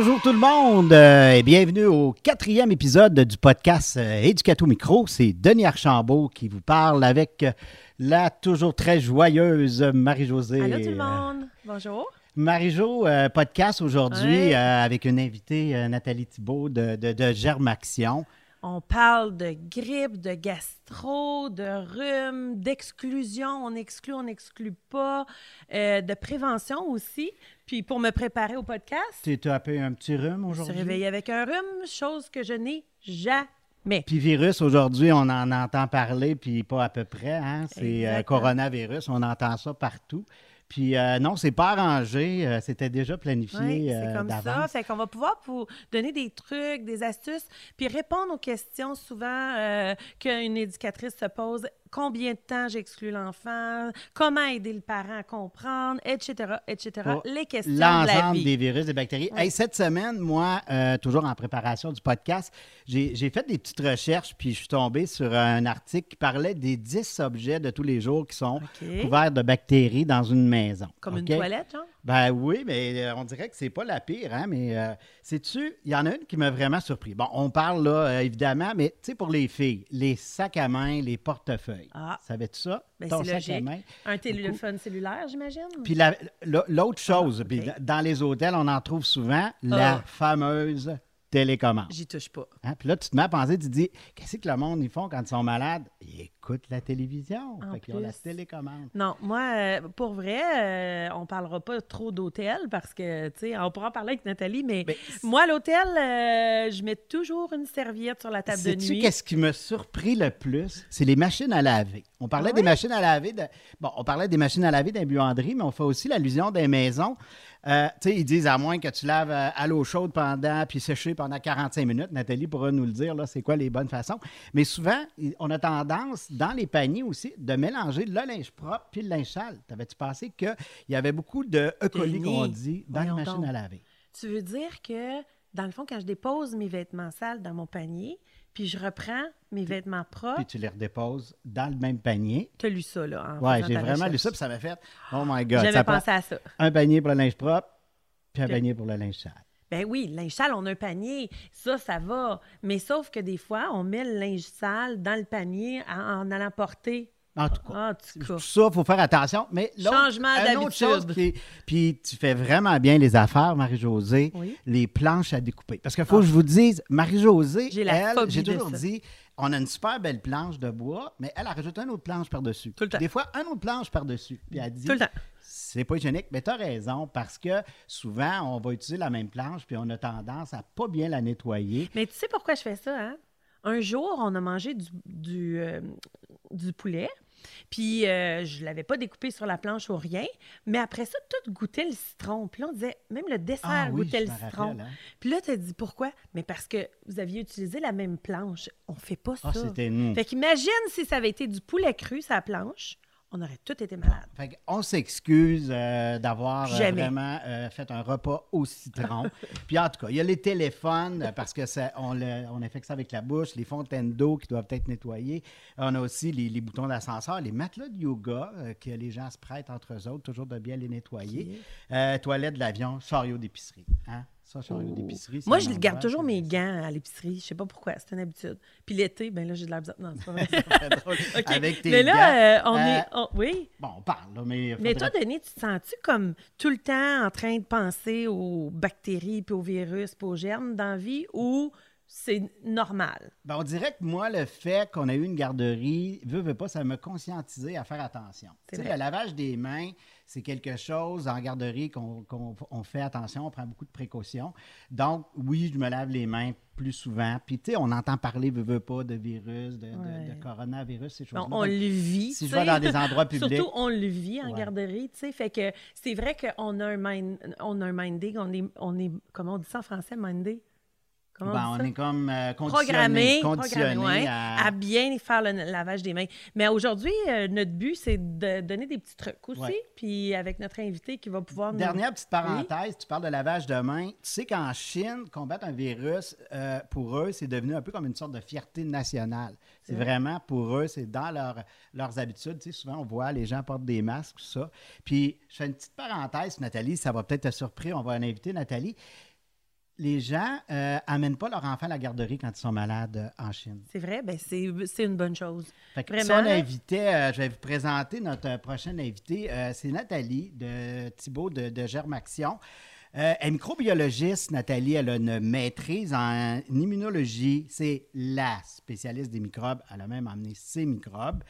Bonjour tout le monde euh, et bienvenue au quatrième épisode du podcast euh, Éducato Micro. C'est Denis Archambault qui vous parle avec euh, la toujours très joyeuse Marie-Josée. Allô tout le monde, bonjour. Marie-Jo, euh, podcast aujourd'hui Ouais. euh, avec une invitée, euh, Nathalie Thibault de, de, de Germaction. On parle de grippe, de gastro, de rhume, d'exclusion, on exclut, on n'exclut pas, euh, de prévention aussi. Puis pour me préparer au podcast, Tu as un petit rhume je me suis aujourd'hui? réveillée avec un rhume, chose que je n'ai jamais. Puis virus, aujourd'hui, on en entend parler, puis pas à peu près. Hein? C'est euh, coronavirus, on entend ça partout. Puis euh, non, c'est pas arrangé, euh, c'était déjà planifié Oui, c'est euh, comme ça. Fait qu'on va pouvoir vous donner des trucs, des astuces, puis répondre aux questions souvent euh, qu'une éducatrice se pose. Combien de temps j'exclus l'enfant? Comment aider le parent à comprendre? Etc., etc. Pour Les questions de la L'ensemble des virus, des bactéries. Oui. Hey, cette semaine, moi, euh, toujours en préparation du podcast, j'ai fait des petites recherches, puis je suis tombé sur un article qui parlait des 10 objets de tous les jours qui sont couverts de bactéries dans une maison. Comme une toilette, genre? Ben oui, mais euh, on dirait que c'est pas la pire, hein, mais euh, sais-tu, il y en a une qui m'a vraiment surpris. Bon, on parle là, euh, évidemment, mais tu sais, pour les filles, les sacs à main, les portefeuilles. Ah. Savais-tu ça? Ben, Ton c'est sac à logique. main? Un téléphone cellulaire, j'imagine? Puis la- la- l'autre chose, Ah, ok. puis dans les hôtels, on en trouve souvent, la Ah. fameuse télécommande. J'y touche pas. Hein? Puis là, tu te mets à penser, tu te dis, qu'est-ce que le monde ils font quand ils sont malades? Ils écoutent la télévision. En Fait qu'ils ont la télécommande. Non, moi, euh, pour vrai, euh, on parlera pas trop d'hôtel parce que, tu sais, on pourra en parler avec Nathalie, mais, Mais moi, à l'hôtel, euh, je mets toujours une serviette sur la table de Sais-tu nuit. qu'est-ce qui m'a surpris le plus? C'est les machines à laver. On parlait Ah des machines à laver. De... Bon, on parlait des machines à laver dans les buanderies, mais on fait aussi l'allusion des maisons. Euh, tu sais, ils disent à moins que tu laves à l'eau chaude pendant, puis sécher pendant 45 minutes. Nathalie pourra nous le dire, là, c'est quoi les bonnes façons. Mais souvent, on a tendance, dans les paniers aussi, de mélanger le linge propre puis le linge sale. T'avais-tu pensé qu'il y avait beaucoup de E. coli, qu'on dit, dans les machines à laver? Tu veux dire que, dans le fond, quand je dépose mes vêtements sales dans mon panier, puis je reprends mes vêtements propres, Puis tu les redéposes dans le même panier? tu as lu ça, là. faisant j'ai vraiment lu ça, puis ça m'a fait Oh my God. J'avais pensé à ça. un panier pour le linge propre, puis un Puis- panier pour le linge sale. Ben oui, linge sale, on a un panier. Ça, ça va. Mais sauf que des fois, on met le linge sale dans le panier en, en allant porter. En tout cas. En tout cas. Tout ça, il faut faire attention. Mais Changement d'habitude. Puis tu fais vraiment bien les affaires, Marie-Josée, Oui. les planches à découper. Parce qu'il faut que je vous dise, Marie-Josée, elle, j'ai toujours dit, on a une super belle planche de bois, mais elle a rajouté une autre planche par-dessus. Tout le temps. Des fois, une autre planche par-dessus. Puis elle dit, Tout le temps. C'est pas hygiénique, mais tu as raison, parce que souvent, on va utiliser la même planche, puis on a tendance à pas bien la nettoyer. Mais tu sais pourquoi je fais ça, hein? Un jour, on a mangé du, du, euh, du poulet, puis euh, je ne l'avais pas découpé sur la planche ou rien, mais après ça, tout goûtait le citron. Puis là, on disait, même le dessert Ah oui, goûtait le citron. rappelle, hein. Puis là, tu as dit pourquoi? Mais parce que vous aviez utilisé la même planche. On fait pas ça. Ah, c'était nous. Fait qu'imagine si ça avait été du poulet cru, sa planche, on aurait tous été malades. Fait on s'excuse euh, d'avoir euh, vraiment euh, fait un repas au citron. Puis en tout cas, il y a les téléphones parce que ça, on, le- on infecte ça avec la bouche, les fontaines d'eau qui doivent être nettoyées. On a aussi les, les boutons d'ascenseur, les matelas de yoga que les gens se prêtent entre eux autres, toujours de bien les nettoyer. Euh, toilette de l'avion, chariot d'épicerie. Hein? Ça, d'épicerie. Moi, je garde toujours mes gants à l'épicerie. Je sais pas pourquoi, c'est une habitude. Puis l'été, ben là, j'ai de la bizarre. Non, c'est pas vrai. Avec tes mais gants. là, euh, on Euh, est. on- oui? Bon, on parle, mais. Mais toi, Denis, tu te sens-tu comme tout le temps en train de penser aux bactéries, puis aux virus, puis aux germes dans la vie, ou c'est normal? Ben, on dirait que moi, le fait qu'on ait eu une garderie, veut, veut pas, ça m'a conscientisé à faire attention. Le lavage des mains, c'est quelque chose en garderie qu'on on fait attention, on prend beaucoup de précautions. Donc, oui, je me lave les mains plus souvent. Puis, tu sais, on entend parler, veut, veut pas, de virus, de, de- Ouais. de coronavirus, ces On, choses-là. on le vit. si je vais dans des endroits publics. Surtout, on le vit en Ouais. garderie, tu sais. Fait que c'est vrai qu'on a un mind, on a un minding, on est, on est, comment on dit ça en français, minding? Comment ben, on est comme euh, conditionné, programmé, conditionné ouais, à... à... bien faire le lavage des mains. Mais aujourd'hui, euh, notre but, c'est de donner des petits trucs aussi. Ouais. Puis avec notre invité qui va pouvoir nous... Dernière petite parenthèse, tu parles de lavage de mains. Tu sais qu'en Chine, combattre un virus, euh, pour eux, c'est devenu un peu comme une sorte de fierté nationale. C'est vrai. vraiment pour eux, c'est dans leur- leurs habitudes. Tu sais, souvent, on voit les gens portent des masques, tout ça. Puis, je fais une petite parenthèse, Nathalie, ça va peut-être te surprendre. On va inviter Nathalie. Les gens euh, amènent pas leur enfant à la garderie quand ils sont malades euh, en Chine. C'est vrai, ben c'est une bonne chose. Fait que Vraiment, si on invitait, euh, je vais vous présenter notre euh, prochaine invitée. euh, c'est Nathalie de Thibault de, de Germaction. Euh, elle est microbiologiste, Nathalie. Elle a une maîtrise en immunologie. C'est la spécialiste des microbes. Elle a même emmené ses microbes.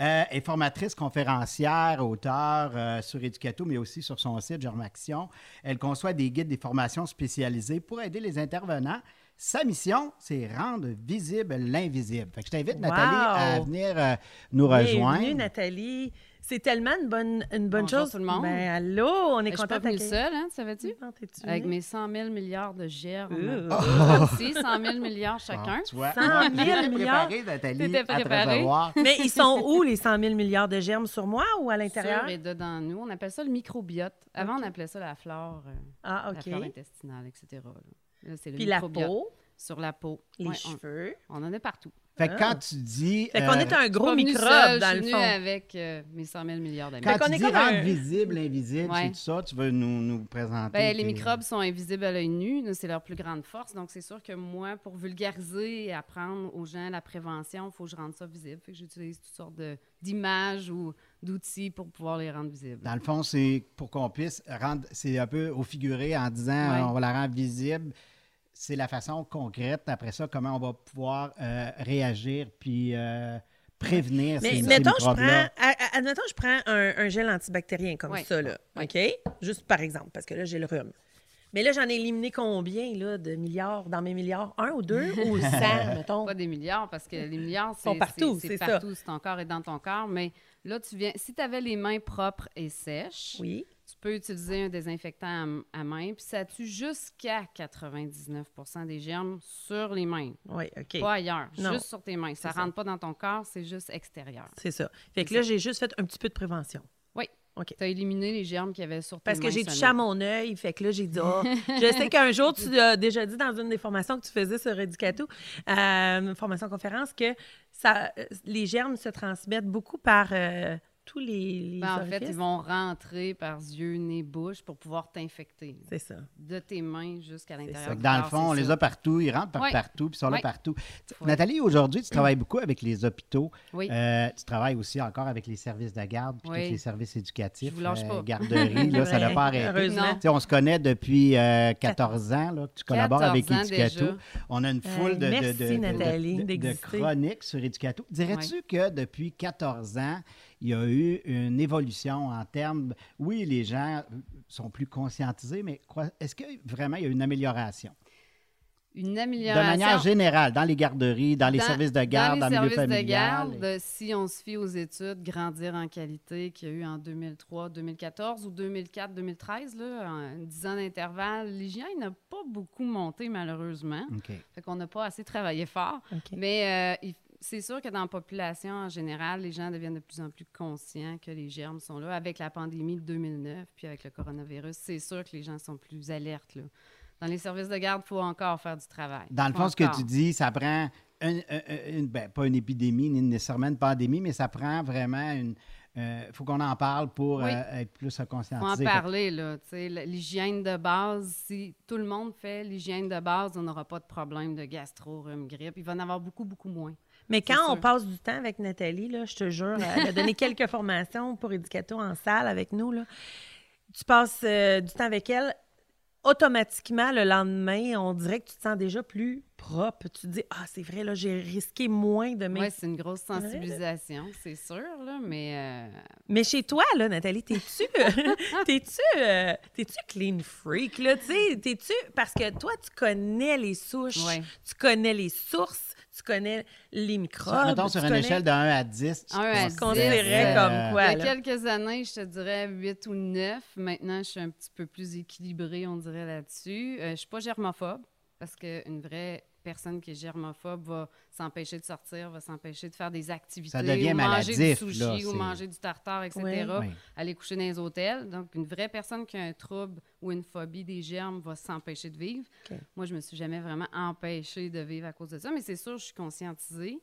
Euh, est formatrice, conférencière, auteure euh, sur Educato, mais aussi sur son site Germaction. Elle conçoit des guides, des formations spécialisées pour aider les intervenants. Sa mission, c'est rendre visible l'invisible. Je t'invite, Wow! Nathalie, à venir euh, nous rejoindre. Bienvenue, Nathalie. C'est tellement une bonne, une bonne Bonjour chose. tout le monde. Ben, allô, on est Ben, Je suis content pas de venue seule, hein, tu savais-tu? Non, t'es-tu Avec mes 100 000 milliards de germes. Si, 100 000 milliards chacun. tu vois. 100 Moi, 000 j'étais milliards? préparé, Nathalie, T'étais préparée? Mais ils sont où, les 100 000 milliards de germes, sur moi ou à l'intérieur? Sur et dedans nous. On appelle ça le microbiote. Avant, Ok. on appelait ça la flore, euh, Ah, la flore OK. intestinale, etc. Là, Là, c'est le Puis la microbiote. peau, Sur la peau. les Ouais, on- cheveux? on, en a partout. Fait que Ah. quand tu dis. Fait qu'on euh, est un gros microbe, dans je le suis fond. avec euh, mes 100 000 milliards d'amis. Quand tu est dis comme rendre un- visible l'invisible, Ouais. c'est tout ça, tu veux nous, nous présenter. Ben, les microbes sont invisibles à l'œil nu, c'est leur plus grande force. Donc, c'est sûr que moi, pour vulgariser et apprendre aux gens la prévention, il faut que je rende ça visible. Fait que j'utilise toutes sortes d'images ou d'outils pour pouvoir les rendre visibles. Dans le fond, c'est pour qu'on puisse rendre. C'est un peu au figuré en disant Ouais. on va la rendre visible. C'est la façon concrète, après ça, comment on va pouvoir euh, réagir puis euh, prévenir Mais ces, ces mettons, je prends, admettons, je prends un, un gel antibactérien comme ça, là. OK? Juste par exemple, parce que là, j'ai le rhume. Mais là, j'en ai éliminé combien, là, de milliards, dans mes milliards? Un ou deux? Ou cent, mettons? Pas des milliards, parce que les milliards, Sont c'est partout, c'est- c'est c'est partout, si ton corps est dans ton corps. Mais là, tu viens, si tu avais les mains propres et sèches, Oui. Tu peux utiliser un désinfectant à, à main, puis ça tue jusqu'à 99% des germes sur les mains, Oui, OK. pas ailleurs, Non. juste sur tes mains. Ça ça. rentre pas dans ton corps, c'est juste extérieur. C'est ça. Fait que là, j'ai juste fait un petit peu de prévention. Oui. OK. Tu as éliminé les germes qu'il y avait sur tes Parce que j'ai touché à mon œil, fait que là, j'ai dit, Ah, je sais qu'un jour, tu as déjà dit dans une des formations que tu faisais sur Educato, euh, une formation conférence, que ça, euh, les germes se transmettent beaucoup par euh, tous les, les Ben, en fait, ils vont rentrer par yeux, nez, bouche pour pouvoir t'infecter. C'est ça. De tes mains jusqu'à l'intérieur. Dans le fond, on les a partout, ils rentrent par partout, puis ils sont là partout. Nathalie, aujourd'hui, tu travailles beaucoup avec les hôpitaux. Oui. Euh, tu travailles aussi encore avec les services de garde, puis Oui. tous les services éducatifs. Je vous lâche pas. garderie, là, ça n'a pas arrêté. On se connaît depuis euh, 14 ans, là, que tu collabores 14 avec déjà. On a une foule de, de- merci, de- de- Nathalie, de- chroniques sur Educato. Dirais-tu que depuis 14 ans, il y a eu une évolution en termes... Oui, les gens sont plus conscientisés, mais est-ce que vraiment il y a une amélioration? Une De amélioration. manière générale, dans les garderies, dans les Dans- services de garde, dans, les le milieu services de familial? garde, euh, si on se fie aux études Grandir en qualité qu'il y a eu en 2003, 2014 ou 2004, 2013, là, en 10 ans d'intervalle, l'hygiène n'a pas beaucoup monté malheureusement. OK. Fait qu'on n'a pas assez travaillé fort. OK. Mais euh, il- c'est sûr que dans la population en général, les gens deviennent de plus en plus conscients que les germes sont là. Avec la pandémie de 2009, puis avec le coronavirus, c'est sûr que les gens sont plus alertes. là. Dans les services de garde, il faut encore faire du travail. Dans le fond, ce que tu dis, ça prend, un- un- une, ben, pas une épidémie, ni nécessairement une pandémie, mais ça prend vraiment une... Il faut qu'on en parle pour Oui. euh, être plus faut en conscientisé. parler, là. Tu sais, l- L'hygiène de base, si tout le monde fait l'hygiène de base, on n'aura pas de problème de gastro, rhume, grippe. Il va en avoir beaucoup, beaucoup moins. Mais quand on sûr. passe du temps avec Nathalie, là, je te jure, elle a donné quelques formations pour Educato en salle avec nous. Là. Tu passes euh, du temps avec elle, automatiquement, le lendemain, on dirait que tu te sens déjà plus propre. Tu te dis, ah, c'est vrai, là, j'ai risqué moins de mes... Oui, c'est une grosse sensibilisation, c'est sûr, là, mais euh, Mais chez toi, là, Nathalie, t'es-tu t'es-tu euh, t'es-tu clean freak, là, tu sais, t'es-tu parce que toi tu connais les souches, Ouais. tu connais les sources, tu connais les microbes, Mettons sur une connais- échelle de 1 à 10. tu Un à considères, dix, considérais euh, comme quoi, il y a quelques années, je te dirais 8 ou 9. Maintenant, je suis un petit peu plus équilibrée, on dirait, là-dessus. Euh, je suis pas germophobe, parce qu'une vraie personne qui est germophobe va s'empêcher de sortir, va s'empêcher de faire des activités, Ça devient ou manger du sushi, là, ou manger du tartare, etc., Oui. Oui. aller coucher dans les hôtels. Donc, une vraie personne qui a un trouble ou une phobie des germes va s'empêcher de vivre. Moi, je me suis jamais vraiment empêchée de vivre à cause de ça, mais c'est sûr, je suis conscientisée.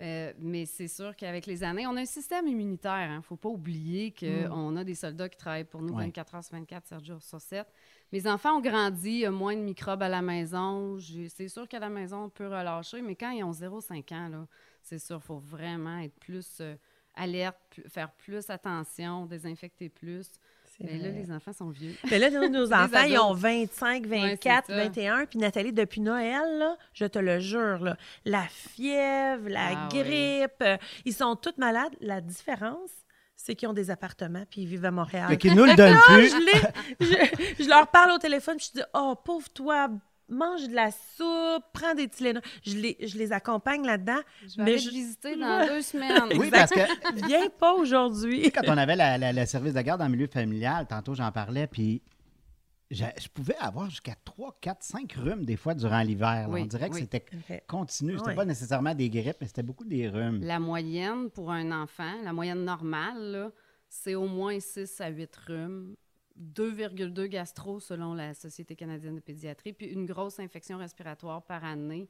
Euh, mais c'est sûr qu'avec les années, on a un système immunitaire. Il ne faut pas oublier qu'on a des soldats qui travaillent pour nous Ouais. 24 heures sur 24, 7 jours sur 7. Mes enfants ont grandi, il y a moins de microbes à la maison. C'est sûr qu'à la maison, on peut relâcher, mais quand ils ont 0-5 ans, là, c'est sûr, il faut vraiment être plus euh, alerte, plus- faire plus attention, désinfecter plus. Mais là, vrai. les enfants sont vieux. Mais là, nos, enfants, ils ont adultes. 25, Ouais, 24, c'est ça. 21. Puis Nathalie, depuis Noël, là, je te le jure, là, la fièvre, la Ah grippe, euh, ils sont tous malades. La différence, c'est qu'ils ont des appartements puis ils vivent à Montréal. Mais qu'ils nous le donnent plus. je, je- je leur parle au téléphone, puis je dis Oh, pauvre toi, mange de la soupe, prends des Tylenol. Je les, je les accompagne là-dedans. Je vais Mais aller je- te visiter dans deux semaines. Oui, parce que Viens pas aujourd'hui. quand on avait la- la- le service de garde en milieu familial, tantôt j'en parlais, puis je, je pouvais avoir jusqu'à 3, 4, 5 rhumes des fois durant l'hiver. là. Oui, on dirait que oui. c'était continu. C'était Ouais. pas nécessairement des grippes, mais c'était beaucoup des rhumes. La moyenne pour un enfant, la moyenne normale, c'est au moins 6 à 8 rhumes, 2,2 gastro selon la Société canadienne de pédiatrie, puis une grosse infection respiratoire par année.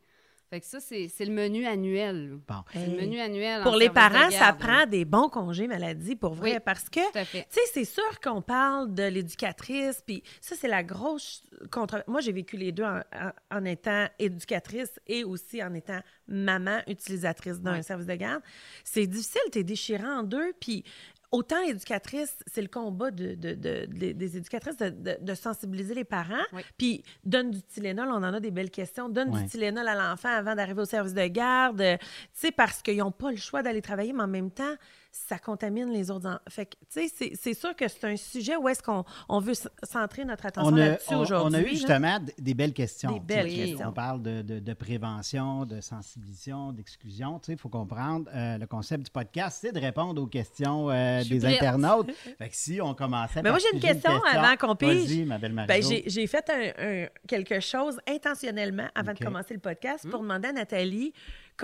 Fait que ça, c'est c'est le menu annuel. là. Bon. C'est le menu annuel. Pour les parents, ça prend des bons congés maladie, pour vrai, Oui. parce que. Tu sais, c'est sûr qu'on parle de l'éducatrice, puis ça, c'est la grosse contre. Moi, j'ai vécu les deux en, en- en étant éducatrice et aussi en étant maman utilisatrice d'un service de garde. C'est difficile, t'es déchirant en deux, puis autant l'éducatrice, c'est le combat de, de- de- de- des éducatrices de, de- de sensibiliser les parents, Oui. puis donne du Tylenol, on en a des belles questions, donne du Tylenol à l'enfant avant d'arriver au service de garde, tu sais, parce qu'ils n'ont pas le choix d'aller travailler, mais en même temps, ça contamine les autres. en- Fait que, tu sais, c'est- sûr que c'est un sujet où est-ce qu'on on veut centrer notre attention là-dessus aujourd'hui. on a eu justement des belles questions. Des belles questions. On parle de, de- de prévention, de sensibilisation, d'exclusion. Tu sais, Il faut comprendre, euh, le concept du podcast, c'est de répondre aux questions euh, des prête. internautes. Fait que si on commençait Mais moi, j'ai une question avant qu'on pige. Ma belle. Ben, j'ai fait un- un- quelque chose intentionnellement avant de commencer le podcast pour demander à Nathalie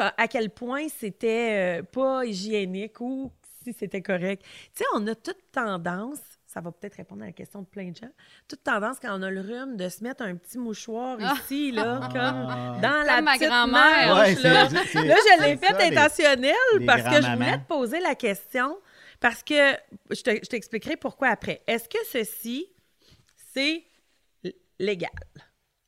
à quel point c'était euh, pas hygiénique ou si c'était correct. Tu sais, on a toute tendance, ça va peut-être répondre à la question de plein de gens, toute tendance quand on a le rhume de se mettre un petit mouchoir Ah. ici, là, Ah. comme dans la Comme ma petite grand-mère. manche, Ouais, là. je l'ai fait ça, intentionnel les parce que je voulais te poser la question parce que je te- je t'expliquerai pourquoi après. Est-ce que ceci, c'est l-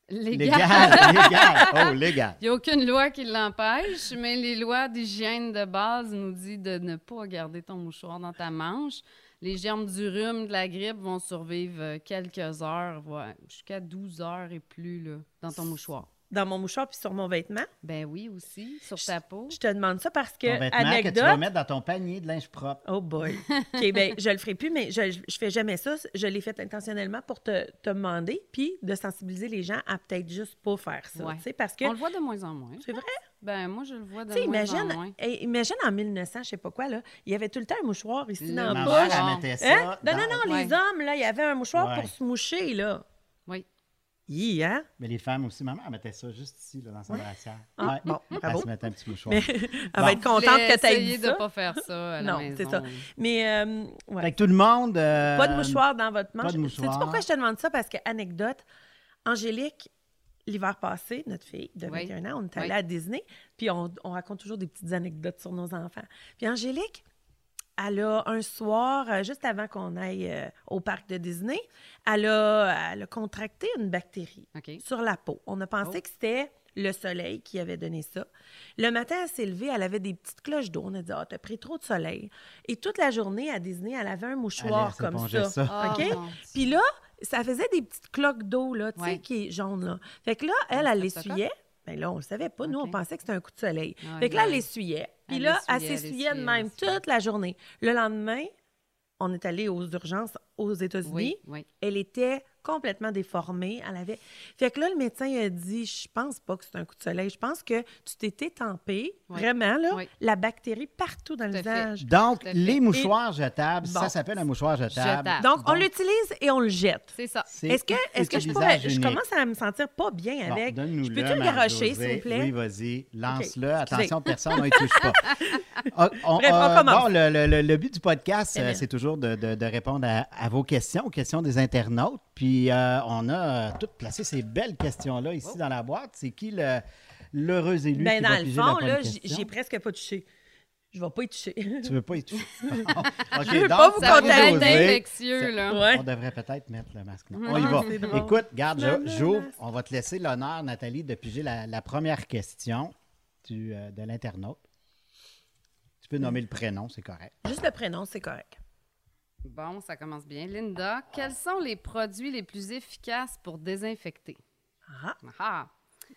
légal? Les Légal. Oh, légal. Il n'y a aucune loi qui l'empêche, mais les lois d'hygiène de base nous disent de ne pas garder ton mouchoir dans ta manche. Les germes du rhume, de la grippe vont survivre euh, quelques heures, voire jusqu'à 12 heures et plus là, dans ton mouchoir. Dans mon mouchoir puis sur mon vêtement? Ben oui, aussi, sur ta peau. Je te demande ça parce que, Ton vêtement que tu vas mettre dans ton panier de linge propre. Oh boy. OK, ben je le ferai plus, mais je, je, fais jamais ça. Je l'ai fait intentionnellement pour te, te demander, puis de sensibiliser les gens à peut-être juste pas faire ça. Ouais. tu sais, Parce que, On le voit de moins en moins. c'est vrai? Ben moi, je le vois de moins en moins. imagine en 1900, je sais pas quoi, là, il y avait tout le temps un mouchoir ici Le dans la poche. mère, elle Bon. mettait ça. Hein? Non, non, non, les hommes, là, il y avait un mouchoir Ouais. pour se moucher, là. Oui. Hi, hein? Mais les femmes aussi, ma mère, elle mettait ça juste ici, là, dans sa brassière. Ah, Ouais. bon, Elle bravo. se mettait un petit mouchoir. Mais elle Bon. va être contente que tu aies dit de ça. ne pas faire ça à la Non, c'est ça. Mais, euh, ouais. Fait que tout le monde. euh, Pas de mouchoir dans votre pas manche. de Sais-tu mouchoir. pourquoi je te demande ça? Parce que, anecdote, Angélique, l'hiver passé, notre fille de Oui. 21 ans, on est Oui. allé à Disney, puis on, on raconte toujours des petites anecdotes sur nos enfants. Puis Angélique, elle a un soir, euh, juste avant qu'on aille euh, au parc de Disney, elle a, elle a contracté une bactérie sur la peau. On a pensé Oh. que c'était le soleil qui avait donné ça. Le matin, elle s'est levée, elle avait des petites cloches d'eau. On a dit Ah, t'as pris trop de soleil. Et toute la journée à Disney, elle avait un mouchoir comme ça. ça. Ah, OK? mon Dieu. Puis là, ça faisait des petites cloques d'eau, là, tu sais, Ouais. qui est jaune, là. Fait que là, elle, elle streptocoque? Ben là, on le savait pas. Nous, on pensait que c'était un coup de soleil. Ah, fait que là, elle ouais. l'essuyait. Puis là, elle s'essuyait de même toute la journée. Le lendemain, on est allé aux urgences aux États-Unis. Oui, oui. Elle était complètement déformée. Elle avait. Fait que là, le médecin il a dit Je pense pas que c'est un coup de soleil. Je pense que tu t'étais tempé, Oui. vraiment, là, Oui. la bactérie partout dans le Tout visage. Donc, les mouchoirs jetables, Bon. ça s'appelle un mouchoir jetable. Jetable. Donc, on l'utilise et on le jette. C'est ça. Est-ce que, est-ce que je pourrais. Je commence à me sentir pas bien Bon, avec. donne-nous-le, je peux-tu le garocher, s'il vous plaît? Oui, vas-y. Lance-le. Attention, personne ne touche pas. Ah, on- Bref, on euh, commence. bon, le, le- le- le but du podcast, euh, c'est toujours de, de- de répondre à, à vos questions, aux questions des internautes. Puis, euh, on a euh, toutes placé ces belles questions-là ici Oh. dans la boîte. C'est qui le, l'heureux élu Ben, qui dans va le fond, là, j'ai presque pas touché. Je vais pas y toucher. Tu veux pas y toucher? Je veux donc, pas vous contacter. infectieux, là. Ouais. On devrait peut-être mettre le masque. Non, on y va. Écoute, garde, j'ouvre. On va te laisser l'honneur, Nathalie, de piger la, la première question du, euh, de l'internaute. Tu peux nommer le prénom, c'est correct. Juste le prénom, c'est correct. Bon, ça commence bien. Linda, quels sont les produits les plus efficaces pour désinfecter? Ah, Ah,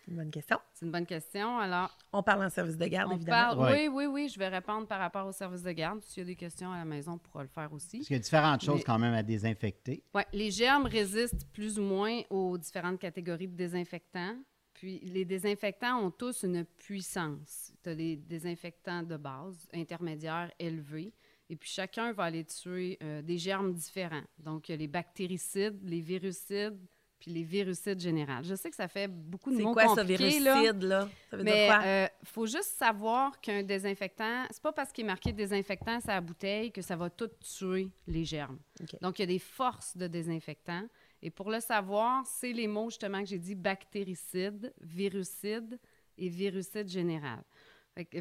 une bonne question. c'est une bonne question. Alors, On parle en service de garde, on évidemment. parle. Ouais. Oui, oui, oui, je vais répondre par rapport au service de garde. S'il y a des questions à la maison, on pourra le faire aussi. Parce qu'il y a différentes choses Mais- quand même à désinfecter. Ouais, les germes résistent plus ou moins aux différentes catégories de désinfectants. Puis les désinfectants ont tous une puissance. Tu as les désinfectants de base, intermédiaires, élevés. Et puis chacun va aller tuer euh, des germes différents. Donc, il y a les bactéricides, les virucides, puis les virucides générales. Je sais que ça fait beaucoup de C'est mots quoi ça, compliqués, là. virucide, là? Ça veut dire Mais quoi? euh, faut juste savoir qu'un désinfectant, c'est pas parce qu'il est marqué désinfectant sur la bouteille que ça va tout tuer les germes. Donc, il y a des forces de désinfectant. Et pour le savoir, c'est les mots justement que j'ai dit bactéricide, virucide et virucide général.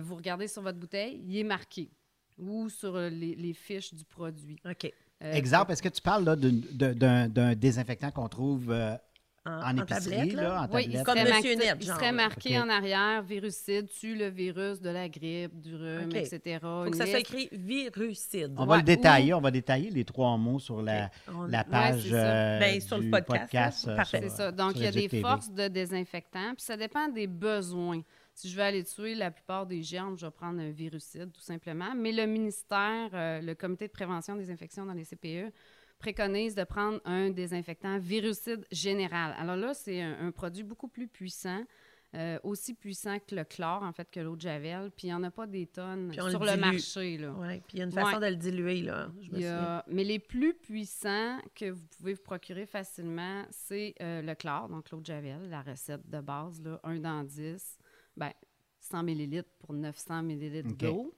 Vous regardez sur votre bouteille, il est marqué ou sur euh, les, les fiches du produit. OK. Euh, Exemple, est-ce que tu parles là, d'un- désinfectant qu'on trouve euh, en, épicerie, tablette, là, en Oui, il tablette? Comme Monsieur Net, il serait là. marqué en arrière virucide tue le virus de la grippe, du rhume, etc. Faut Une que ça soit écrit virucide. On va Ouais, le détailler, on va détailler les trois mots sur la, OK. On- la Ouais, page ça. euh, Ben, sur le du podcast, là. euh, Parfait. sur, C'est ça. Donc, sur il y a des TV. forces de désinfectant, puis ça dépend des besoins. Si je veux aller tuer la plupart des germes, je vais prendre un virucide, tout simplement. Mais le ministère, euh, le Comité de prévention des infections dans les CPE, préconise de prendre un désinfectant virucide général. Alors là, c'est un, un produit beaucoup plus puissant, euh, aussi puissant que le chlore, en fait, que l'eau de Javel. Puis il n'y en a pas des tonnes sur le le, marché. Oui, puis il y a une façon Ouais. de le diluer, là. Je me a- mais les plus puissants que vous pouvez vous procurer facilement, c'est euh, le chlore, donc l'eau de Javel, la recette de base, là, 1 dans 10, ben, 100 ml pour 900 ml OK. d'eau.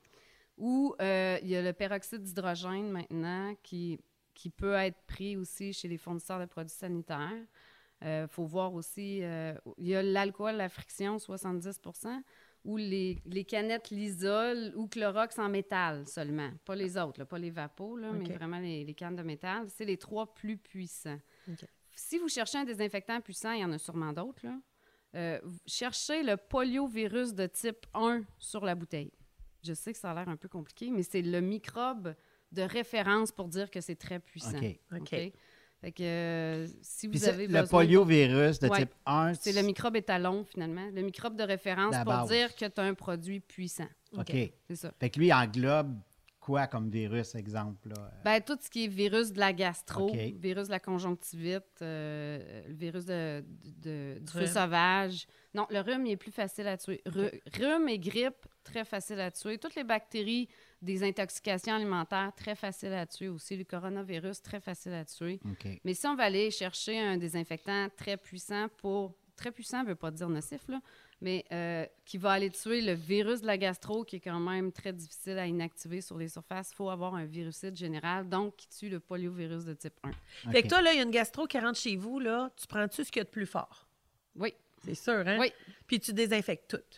Ou euh, il y a le peroxyde d'hydrogène maintenant qui, qui peut être pris aussi chez les fournisseurs de produits sanitaires. Il faut voir aussi, euh, il y a l'alcool à friction, 70 ou les, les canettes Lysol ou Clorox en métal seulement. Pas les autres, là, pas les vapos, là, mais vraiment les, les cannes de métal. C'est les trois plus puissants. Si vous cherchez un désinfectant puissant, il y en a sûrement d'autres. là. Euh, cherchez le poliovirus de type 1 sur la bouteille. Je sais que ça a l'air un peu compliqué, mais c'est le microbe de référence pour dire que c'est très puissant. OK. OK. Fait que euh, si vous c'est- avez le poliovirus de Ouais. type 1, C'est le microbe étalon, finalement. Le microbe de référence pour base. dire que tu as un produit puissant. OK. C'est ça. Fait que lui englobe quoi comme virus, exemple? Là? Ben, tout ce qui est virus de la gastro, virus de la conjonctivite, euh, le virus de, de- du feu Rhume. sauvage. Non, le rhume, il est plus facile à tuer. Ru- Rhume et grippe, très facile à tuer. Toutes les bactéries des intoxications alimentaires, très facile à tuer aussi. Le coronavirus, très facile à tuer. Mais si on va aller chercher un désinfectant très puissant pour... Très puissant ne veut pas dire nocif, là, mais euh, qui va aller tuer le virus de la gastro, qui est quand même très difficile à inactiver sur les surfaces, il faut avoir un virucide général, donc qui tue le poliovirus de type 1. Fait OK. que toi, là, il y a une gastro qui rentre chez vous, là. Tu prends-tu ce qu'il y a de plus fort? Oui. C'est sûr, hein? Oui. Puis tu désinfectes tout.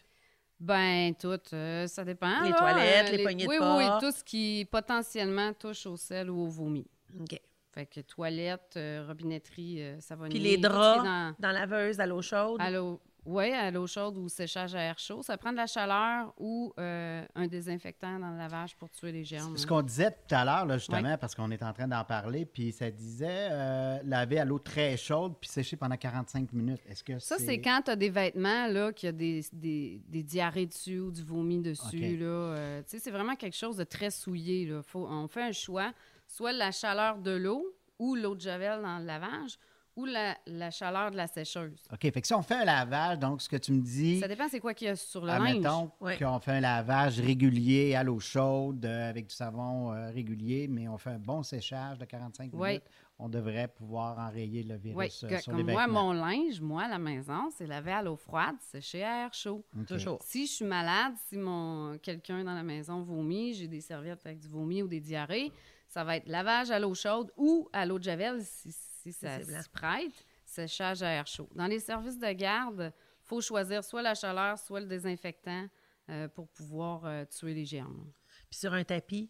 Ben, tout, euh, ça dépend. Les là. toilettes, Euh, les poignées de porte. Oui, oui, tout ce qui potentiellement touche au sel ou au vomi. OK. Fait que toilettes, euh, robinetterie, euh, savonnier. Puis les draps dans- dans la laveuse à l'eau chaude? À l'eau, oui, à l'eau chaude ou séchage à air chaud. Ça prend de la chaleur ou euh, un désinfectant dans le lavage pour tuer les germes. Ce qu'on disait tout à l'heure, justement, parce qu'on est en train d'en parler, puis ça disait euh, laver à l'eau très chaude puis sécher pendant 45 minutes. Est-ce que Ça, c'est quand tu as des vêtements, là, qu'il y a des, des, des diarrhées dessus ou du vomi dessus, là. Euh, tu sais, c'est vraiment quelque chose de très souillé, là. Faut, on fait un choix, soit la chaleur de l'eau ou l'eau de javel dans le lavage ou la, la chaleur de la sécheuse. OK, fait que si on fait un lavage, donc ce que tu me dis, Ça dépend c'est quoi qu'il y a sur le linge. admettons Ouais. qu'on fait un lavage régulier à l'eau chaude euh, avec du savon euh, régulier, mais on fait un bon séchage de 45 Oui. minutes, on devrait pouvoir enrayer le Oui, virus euh, que- sur les comme moi, vêtements. mon linge, moi, à la maison, c'est lavé à l'eau froide, séché à air chaud. Toujours. Si je suis malade, si mon quelqu'un dans la maison vomit, j'ai des serviettes avec du vomi ou des diarrhées, ça va être lavage à l'eau chaude ou à l'eau de javel si, si ça s'y prête, séchage à air chaud. Dans les services de garde, faut choisir soit la chaleur, soit le désinfectant euh, pour pouvoir euh, tuer les germes. Puis sur un tapis.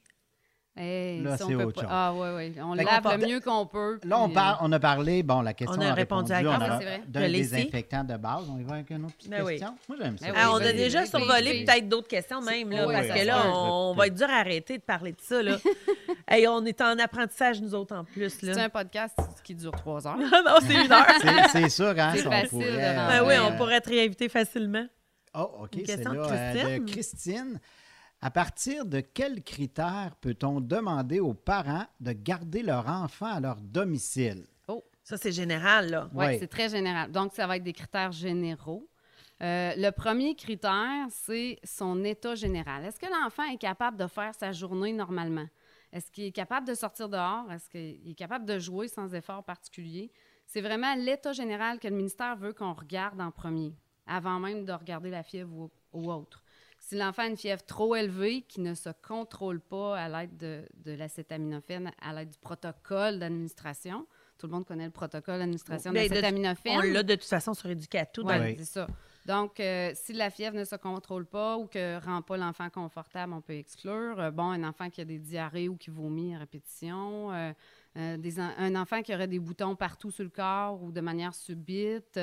Hey, Là, on c'est autre chose. Ah oui, oui. On Fait lave parle- le mieux qu'on peut. Là, on, parle, euh, on a parlé, bon, la question On a a répondu à on Ah, c'est vrai. d'un désinfectant de base. On y va avec une autre petite Ben oui. question? Moi, j'aime ça. Ben Ah, on a déjà vas-y, survolé peut-être d'autres questions même, là, Oui, parce oui, que là, on, on va être dur à arrêter de parler de ça. Là. Hey, on est en apprentissage, nous autres, en plus. C'est un podcast qui dure trois heures. Non, c'est une heure. C'est- sûr, hein? C'est si on facile euh, Ben oui, on Ouais. pourrait te réinviter facilement. Oh, OK, c'est question de là euh, de Christine. À partir de quels critères peut-on demander aux parents de garder leur enfant à leur domicile? Ça, c'est général, là. Oui, Ouais. c'est très général. Donc, ça va être des critères généraux. Euh, le premier critère, c'est son état général. Est-ce que l'enfant est capable de faire sa journée normalement? Est-ce qu'il est capable de sortir dehors? Est-ce qu'il est capable de jouer sans effort particulier? C'est vraiment l'état général que le ministère veut qu'on regarde en premier, avant même de regarder la fièvre ou, ou autre. Si l'enfant a une fièvre trop élevée qui ne se contrôle pas à l'aide de, de l'acétaminophène, à l'aide du protocole d'administration, tout le monde connaît le protocole d'administration Ben, de- d'acétaminophène. On l'a de toute façon sur Educato. Oui, c'est ça. Donc, euh, si la fièvre ne se contrôle pas ou que rend pas l'enfant confortable, on peut exclure. Euh, bon, un enfant qui a des diarrhées ou qui vomit à répétition, euh, des un enfant qui aurait des boutons partout sur le corps ou de manière subite,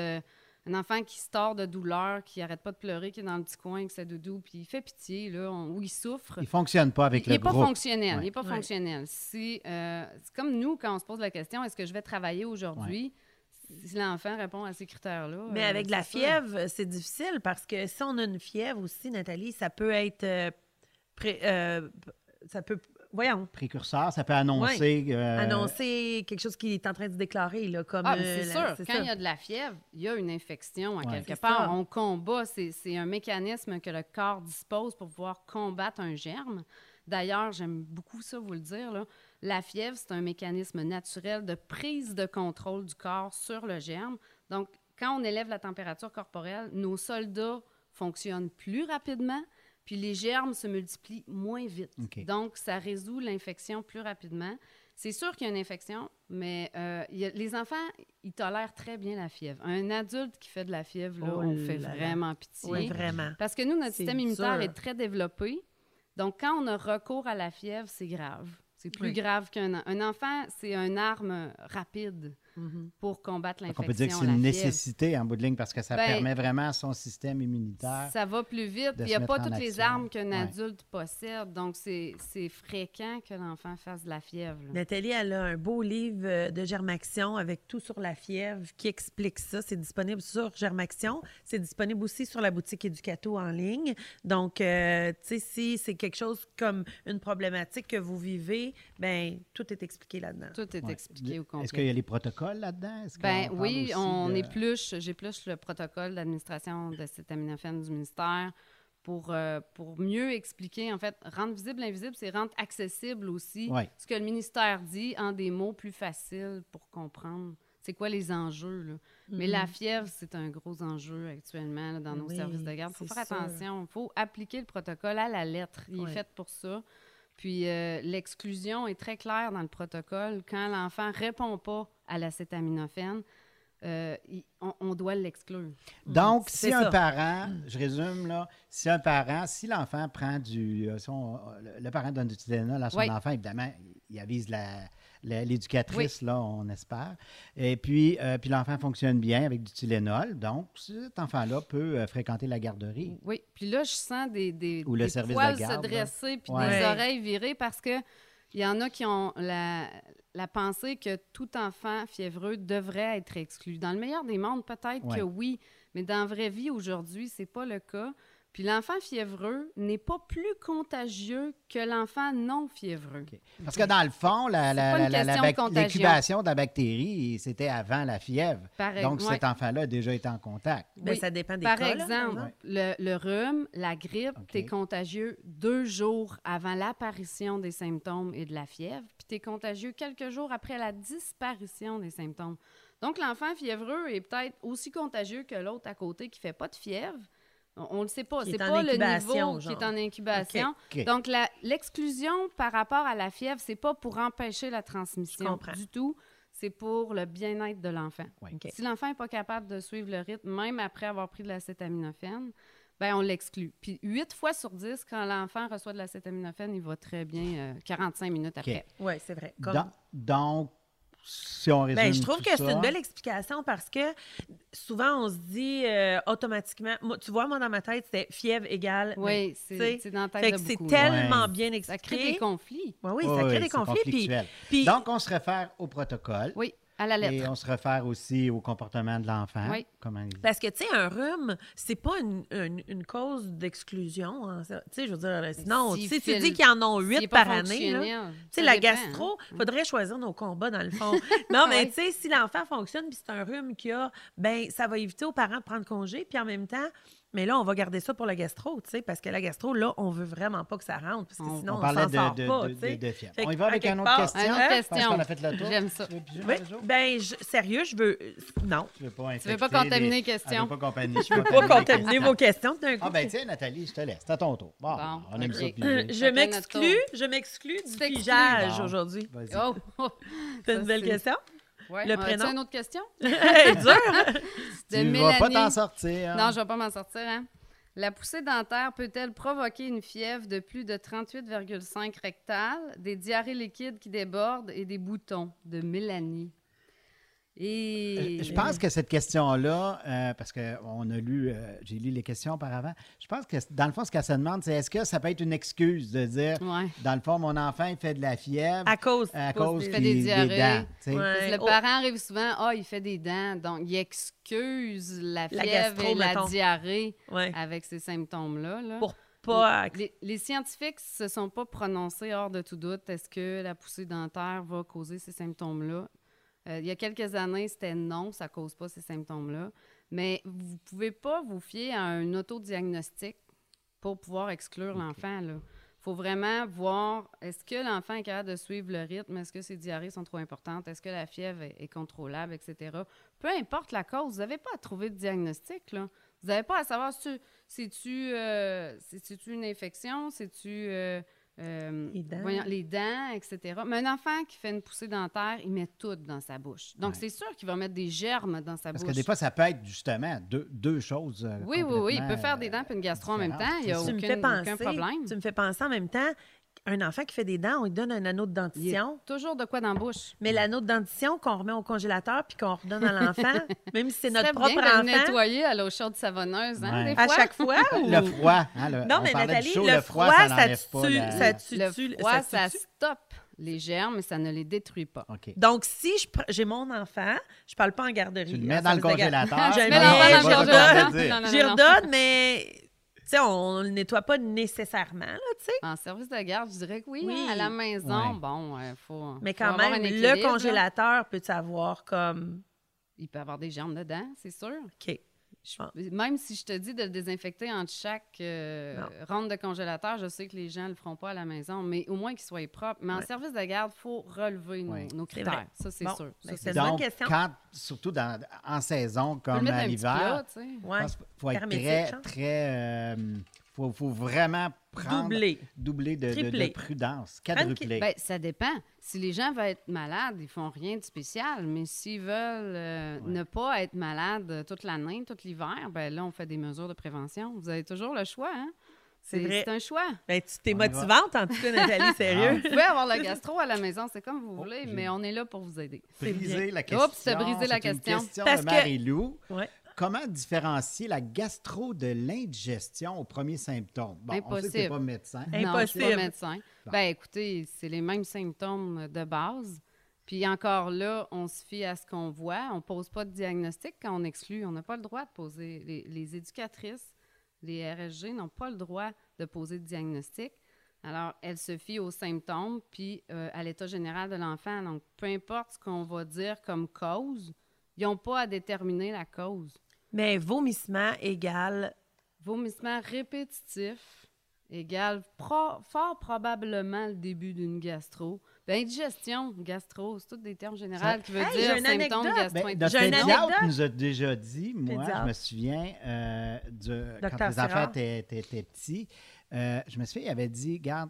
un enfant qui se tord de douleur, qui arrête pas de pleurer, qui est dans le petit coin avec sa doudou, puis il fait pitié, là, on- ou il souffre. Il ne fonctionne pas avec Il le n'est pas groupe. fonctionnel. Ouais. Il n'est pas Ouais. fonctionnel. Si, euh, c'est comme nous, quand on se pose la question, est-ce que je vais travailler aujourd'hui? Si l'enfant répond à ces critères-là. Mais euh, avec la fièvre, c'est difficile parce que si on a une fièvre aussi, Nathalie, ça peut être. euh, pré- euh, ça peut. Voyons. Précurseur, ça peut annoncer. euh, Annoncer quelque chose qui est en train de se déclarer, là, comme. Ah, euh, c'est sûr. c'est Quand il y a de la fièvre, il y a une infection à Ouais. quelque part. ça. On combat. C'est c'est un mécanisme que le corps dispose pour pouvoir combattre un germe. D'ailleurs, j'aime beaucoup ça vous le dire. Là. La fièvre, c'est un mécanisme naturel de prise de contrôle du corps sur le germe. Donc, quand on élève la température corporelle, nos soldats fonctionnent plus rapidement, puis les germes se multiplient moins vite. Donc, ça résout l'infection plus rapidement. C'est sûr qu'il y a une infection, mais euh, il y a- les enfants, ils tolèrent très bien la fièvre. Un adulte qui fait de la fièvre, là, Oh on fait là là. vraiment pitié. Oui, vraiment. Parce que nous, notre système immunitaire est très développé. Donc, quand on a recours à la fièvre, c'est grave. C'est plus Oui. grave qu'un un enfant, c'est une arme rapide Mhm. pour combattre Donc, l'infection. on peut dire que c'est une fièvre. nécessité en bout de ligne parce que ça Ben, permet vraiment à son système immunitaire. Ça va plus vite. Il n'y a pas toutes les armes qu'un Ouais. adulte possède. Donc, c'est c'est fréquent que l'enfant fasse de la fièvre. là. Nathalie, elle a un beau livre euh, de Germaction avec tout sur la fièvre qui explique ça. C'est disponible sur Germaction. C'est disponible aussi sur la boutique Educato en ligne. Donc, euh, tu sais, si c'est quelque chose comme une problématique que vous vivez, ben tout est expliqué là-dedans. Tout est Ouais. expliqué au complet. Est-ce qu'il y a les protocoles là-dedans? Ben oui, on de- épluche, j'épluche le protocole d'administration de cet aminophène du ministère pour, euh, pour mieux expliquer, en fait, rendre visible l'invisible, c'est rendre accessible aussi Ouais. ce que le ministère dit en des mots plus faciles pour comprendre. C'est quoi les enjeux, là. Mais la fièvre, c'est un gros enjeu actuellement là, dans nos Oui, services de garde. Il faut faire sûr. attention. Il faut appliquer le protocole à la lettre. Il Ouais. est fait pour ça. Puis euh, l'exclusion est très claire dans le protocole. Quand l'enfant répond pas à l'acétaminophène, euh, on, on doit l'exclure. Donc, si un ça. parent, je résume là, si un parent, si l'enfant prend du. euh, si on- le, le parent donne du Tylenol à son Oui. enfant, évidemment, il avise la- l'éducatrice, là, on espère. Et puis, euh, puis l'enfant fonctionne bien avec du Tylenol. Donc, cet enfant-là peut euh, fréquenter la garderie. Oui. Puis là, je sens des, des, Ou le des service de poils garde, se dresser puis Ouais. des oreilles virées parce que il y en a qui ont la, la pensée que tout enfant fiévreux devrait être exclu. Dans le meilleur des mondes, peut-être Ouais. que oui, mais dans la vraie vie, aujourd'hui, c'est pas le cas. Puis l'enfant fiévreux n'est pas plus contagieux que l'enfant non fiévreux. Parce que dans le fond, l'incubation de la bactérie, c'était avant la fièvre. Par Donc, ouais. cet enfant-là a déjà été en contact. Ben, Oui. ça dépend des Par cas, là, exemple, le, le rhume, la grippe, OK. tu es contagieux deux jours avant l'apparition des symptômes et de la fièvre, puis tu es contagieux quelques jours après la disparition des symptômes. Donc, l'enfant fiévreux est peut-être aussi contagieux que l'autre à côté qui fait pas de fièvre. On ne le sait pas. C'est pas le niveau qui est en incubation. Donc, l'exclusion par rapport à la fièvre, c'est pas pour empêcher la transmission du tout. c'est pour le bien-être de l'enfant. Si l'enfant n'est pas capable de suivre le rythme, même après avoir pris de l'acétaminophène, ben on l'exclut. Puis 8 fois sur 10, quand l'enfant reçoit de l'acétaminophène, il va très bien euh, 45 minutes après. Oui, c'est vrai. Comme- donc, si on résume Ben, je trouve tout que c'est une belle explication parce que souvent, on se dit euh, automatiquement. Moi, tu vois, moi, dans ma tête, c'était fièvre égale. Oui, c'est c'est dans la tête Fait de que c'est tellement Ouais. bien Ça crée des expliqué. conflits. Ouais, oui, Oui, ça crée oui, des conflits. Puis- Donc, on se réfère au protocole. Oui, à la Et lettre. on se réfère aussi au comportement de l'enfant. Oui. Comment il- Parce que, tu sais, un rhume, c'est pas une, une- une cause d'exclusion. hein. Tu sais, je veux dire, sinon, s'il si tu file- dis qu'il y en a S'il huit par année, fonctionnel, Tu sais, la dépend, gastro, hein. faudrait choisir nos combats dans le fond. non, mais tu sais, si l'enfant fonctionne puis c'est un rhume qu'il a, ben ça va éviter aux parents de prendre congé. Puis en même temps, mais là, on va garder ça pour la gastro, tu sais, parce que la gastro, là, on veut vraiment pas que ça rentre, parce que On- sinon, on on, parlait s'en de, sort de, pas, de- tu sais. de- de fièvre. Fait On y va avec une autre part- question. Une autre Je pense question. qu'on a fait le tour. J'aime ça. Tu veux Oui, ben, je- sérieux, je veux... Non, Tu veux pas veux infecter pas contaminer les questions? Contaminer, je veux pas contaminer vos questions d'un coup. Ah ben tiens, Nathalie, je te laisse. C'est à ton tour. Bon, Bon, on aime ok. ça. Euh, je m'exclus, je m'exclus du pigeage Bon. aujourd'hui. Vas-y. Oh! oh. C'est une belle question? Ouais. Le a-tu prénom? une autre question? Hey, dur. De Tu vas pas t'en sortir. Non, je vais pas m'en sortir. Hein? La poussée dentaire peut-elle provoquer une fièvre de plus de 38,5 rectales, des diarrhées liquides qui débordent et des boutons? De Mélanie. Et... Je pense que cette question-là, euh, parce qu'on a lu, euh, j'ai lu les questions auparavant, je pense que dans le fond, ce qu'elle se demande, c'est est-ce que ça peut être une excuse de dire, Ouais. dans le fond, mon enfant, il fait de la fièvre À cause. à cause des- fait des diarrhées. dents. Ouais. Le Oh. parent arrive souvent, ah, il fait des dents, donc il excuse la La fièvre gastro, et la diarrhée Ouais. avec ces symptômes-là. là. Pour pas. Les, les scientifiques se sont pas prononcés hors de tout doute. Est-ce que la poussée dentaire va causer ces symptômes-là? Euh, il y a quelques années, c'était non, ça cause pas ces symptômes-là. Mais vous pouvez pas vous fier à un autodiagnostic pour pouvoir exclure l'enfant. Il faut vraiment voir, est-ce que l'enfant est capable de suivre le rythme? Est-ce que ses diarrhées sont trop importantes? Est-ce que la fièvre est, est contrôlable, etc.? Peu importe la cause, vous n'avez pas à trouver de diagnostic. Là. Vous n'avez pas à savoir si tu- c'est-tu euh, une infection, c'est-tu euh, euh, Les dents. voyons, les dents, etc. Mais un enfant qui fait une poussée dentaire, il met tout dans sa bouche. Donc, Ouais. c'est sûr qu'il va mettre des germes dans sa Parce bouche. que des fois, ça peut être justement deux, deux choses. euh, oui, oui, oui. Il peut faire des dents et une gastro en même temps. Il n'y a penser. aucun problème. Tu me fais penser en même temps. Un enfant qui fait des dents, on lui donne un anneau de dentition. toujours de quoi dans la bouche. Mais l'anneau de dentition qu'on remet au congélateur puis qu'on redonne à l'enfant, même si c'est Ce notre propre bien de le enfant, nettoyer à l'eau chaude savonneuse, hein, Ouais. des à fois? chaque fois. ou- Le froid. Hein, le- Non, on mais Nathalie, chaud, le, froid, ça, pas tue, ça tue, Le tue- froid, tue- ça stoppe les germes, mais ça ne les détruit pas. OK. Donc, si j'ai mon enfant, je parle pas en garderie. Tu le hein, mets dans ça le congélateur. Je mets l'enfant dans le dans congélateur. J'y redonne, mais sais, on le nettoie pas nécessairement, là, tu sais. En service de garde, je dirais que oui. Oui. hein, à la maison, Ouais. bon, il faut. Mais faut quand avoir même, un le équilibre, là. congélateur peut avoir comme. Il peut avoir des germes dedans, c'est sûr. OK. Même si je te dis de le désinfecter entre chaque euh, de congélateur, je sais que les gens ne le feront pas à la maison, mais au moins qu'il soit propre. Mais en Ouais. service de garde, il faut relever nos, Ouais. nos C'est critères. Ça, c'est Bon, sûr. ben, c'est une bonne Donc, question. quand, surtout dans, en saison comme à l'hiver, qu'il faut être très, très... euh, faut, faut vraiment prendre... Doublé. Doubler de, de- de Triplé. prudence. Quadruplé. Ben, ça dépend. Si les gens veulent être malades, ils font rien de spécial. Mais s'ils veulent euh, Ouais. ne pas être malades euh, toute l'année, tout l'hiver, ben là, on fait des mesures de prévention. Vous avez toujours le choix, hein? C'est vrai. C'est un choix. Ben, tu t'es motivante, en tout cas, Nathalie, sérieux. Vous pouvez avoir la gastro à la maison, c'est comme vous Oh, voulez, mais on est là pour vous aider. c'est briser la question. Oups, t'as brisé la C'est une question. question Parce de que- Marie-Lou. Ouais. Comment différencier la gastro de l'indigestion aux premiers symptômes? Bon, on sait que Impossible. t'es pas médecin. Non, je suis Impossible. pas médecin. Ben écoutez, c'est les mêmes symptômes de base. Puis encore là, on se fie à ce qu'on voit. On pose pas de diagnostic quand on exclut. On n'a pas le droit de poser. Les, les éducatrices, les RSG n'ont pas le droit de poser de diagnostic. Alors, elles se fient aux symptômes puis euh, à l'état général de l'enfant. Donc, peu importe ce qu'on va dire comme cause, ils n'ont pas à déterminer la cause. Mais vomissement égale. Vomissement répétitif égale pro- fort probablement le début d'une gastro. Ben, indigestion, gastro, c'est tous des termes généraux qui veut Hey, dire symptômes anecdote. Ben, gastro notre J'ai une anecdote. nous a déjà dit, moi, Pédiatre. je me souviens, euh, de, quand les enfants étaient, petits, euh, je me souviens, il avait dit, garde,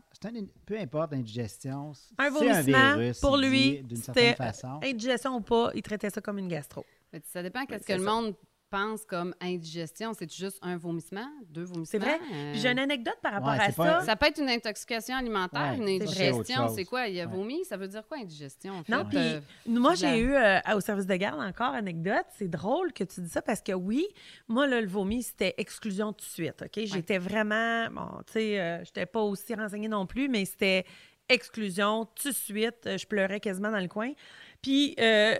peu importe l'indigestion, Un c'est un vomissement, virus. pour lui, d'une certaine façon. indigestion ou pas, il traitait ça comme une gastro. Ça dépend qu'est-ce c'est que le monde pense comme indigestion? C'est juste un vomissement, deux vomissements? C'est vrai. euh, Puis j'ai une anecdote par rapport Ouais, à ça. Ça peut être une intoxication alimentaire, Ouais, une indigestion. C'est quoi? Il a Ouais. vomi? Ça veut dire quoi, indigestion? en Non, puis Euh, moi, j'ai eu euh, au service de garde encore anecdote. C'est drôle que tu dis ça parce que oui, moi, là, le vomi, c'était exclusion tout de suite. OK? J'étais vraiment, bon, tu sais, euh, j'étais pas aussi renseignée non plus, mais c'était exclusion tout de suite. Euh, Je pleurais quasiment dans le coin. Puis, euh,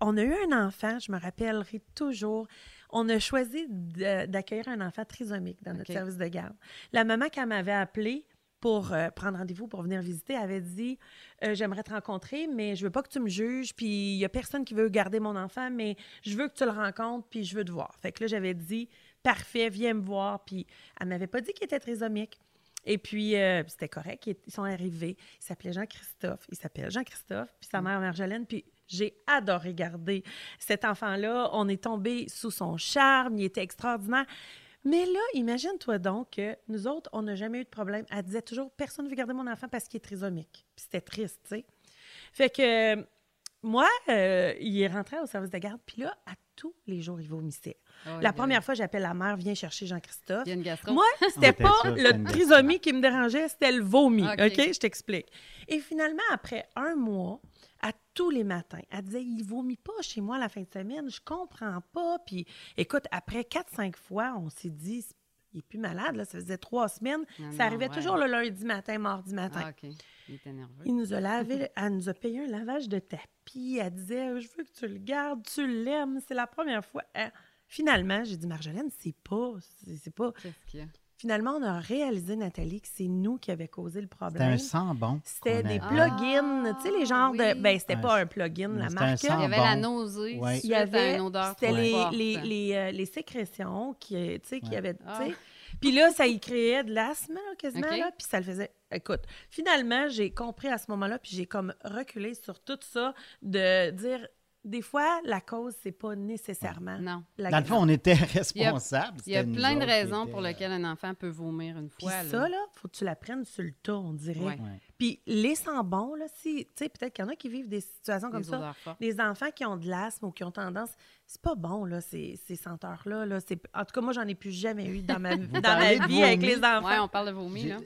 on a eu un enfant, je me rappellerai toujours. On a choisi d'accueillir un enfant trisomique dans notre service de garde. La maman, quand elle m'avait appelé pour euh, prendre rendez-vous pour venir visiter, avait dit euh, J'aimerais te rencontrer, mais je veux pas que tu me juges, puis il y a personne qui veut garder mon enfant, mais je veux que tu le rencontres, puis je veux te voir. Fait que là, j'avais dit Parfait, viens me voir. Puis elle m'avait pas dit qu'il était trisomique. Et puis, euh, c'était correct. Ils ils sont arrivés. Il s'appelait Jean-Christophe. Il s'appelle Jean-Christophe, puis sa mère Marjolaine. Puis j'ai adoré garder cet enfant-là. On est tombé sous son charme. Il était extraordinaire. Mais là, imagine-toi donc que nous autres, on n'a jamais eu de problème. Elle disait toujours personne ne veut garder mon enfant parce qu'il est trisomique. Puis c'était triste, tu sais. Fait que euh, moi, euh, il est rentré au service de garde, puis là, à tous les jours, il vomissait. Oh, La première fois, j'appelle la mère, viens chercher Jean-Christophe. Il y a une gastro. Moi, c'était était pas c'était le trisomie qui me dérangeait, c'était le vomi. OK. OK? Je t'explique. Et finalement, après un mois, à tous les matins, elle disait Il vomit pas chez moi la fin de semaine, je comprends pas. Puis écoute, après 4-5 fois, on s'est dit Il est plus malade, là, ça faisait trois semaines. Non, ça non, arrivait ouais. toujours le lundi matin, mardi matin. Ah, OK. Il était nerveux. Il nous a lavé, elle nous a payé un lavage de tapis. Elle disait, je veux que tu le gardes, tu l'aimes, c'est la première fois. Finalement, j'ai dit, Marjolaine, c'est pas, c'est pas. Qu'est-ce qu'il y a? Finalement, on a réalisé, Nathalie, que c'est nous qui avions causé le C'était problème. un sang bon. C'était des avait. plugins, tu sais, les genres oui. de. Ben, c'était Ouais, pas un plugin, la c'était un marque. sang Il y avait bon. la nausée Ouais. Il y avait, une odeur c'était les, les, les, euh, les sécrétions qui, euh, tu sais, qui avaient, tu Ah. sais. Puis là, ça y créait de l'asthme, quasiment, là, puis ça le faisait. Écoute, finalement, j'ai compris à ce moment-là, puis j'ai comme reculé sur tout ça, de dire, des fois, la cause, c'est pas nécessairement Non. la Dans le fond, on était Il y a- responsables. Il y a plein de raisons pour lesquelles un enfant peut vomir une Puis fois. ça, là, faut que tu la prennes sur le tas, on dirait. Ouais. Ouais. Puis les sens bons, là, si, tu sais, peut-être qu'il y en a qui vivent des situations comme Des ça. Les enfants qui ont de l'asthme ou qui ont tendance, c'est pas bon, là, ces, ces senteurs-là. Là. C'est- En tout cas, moi, j'en ai plus jamais eu dans ma, dans ma vie avec les enfants. Ouais, on parle de vomi, là.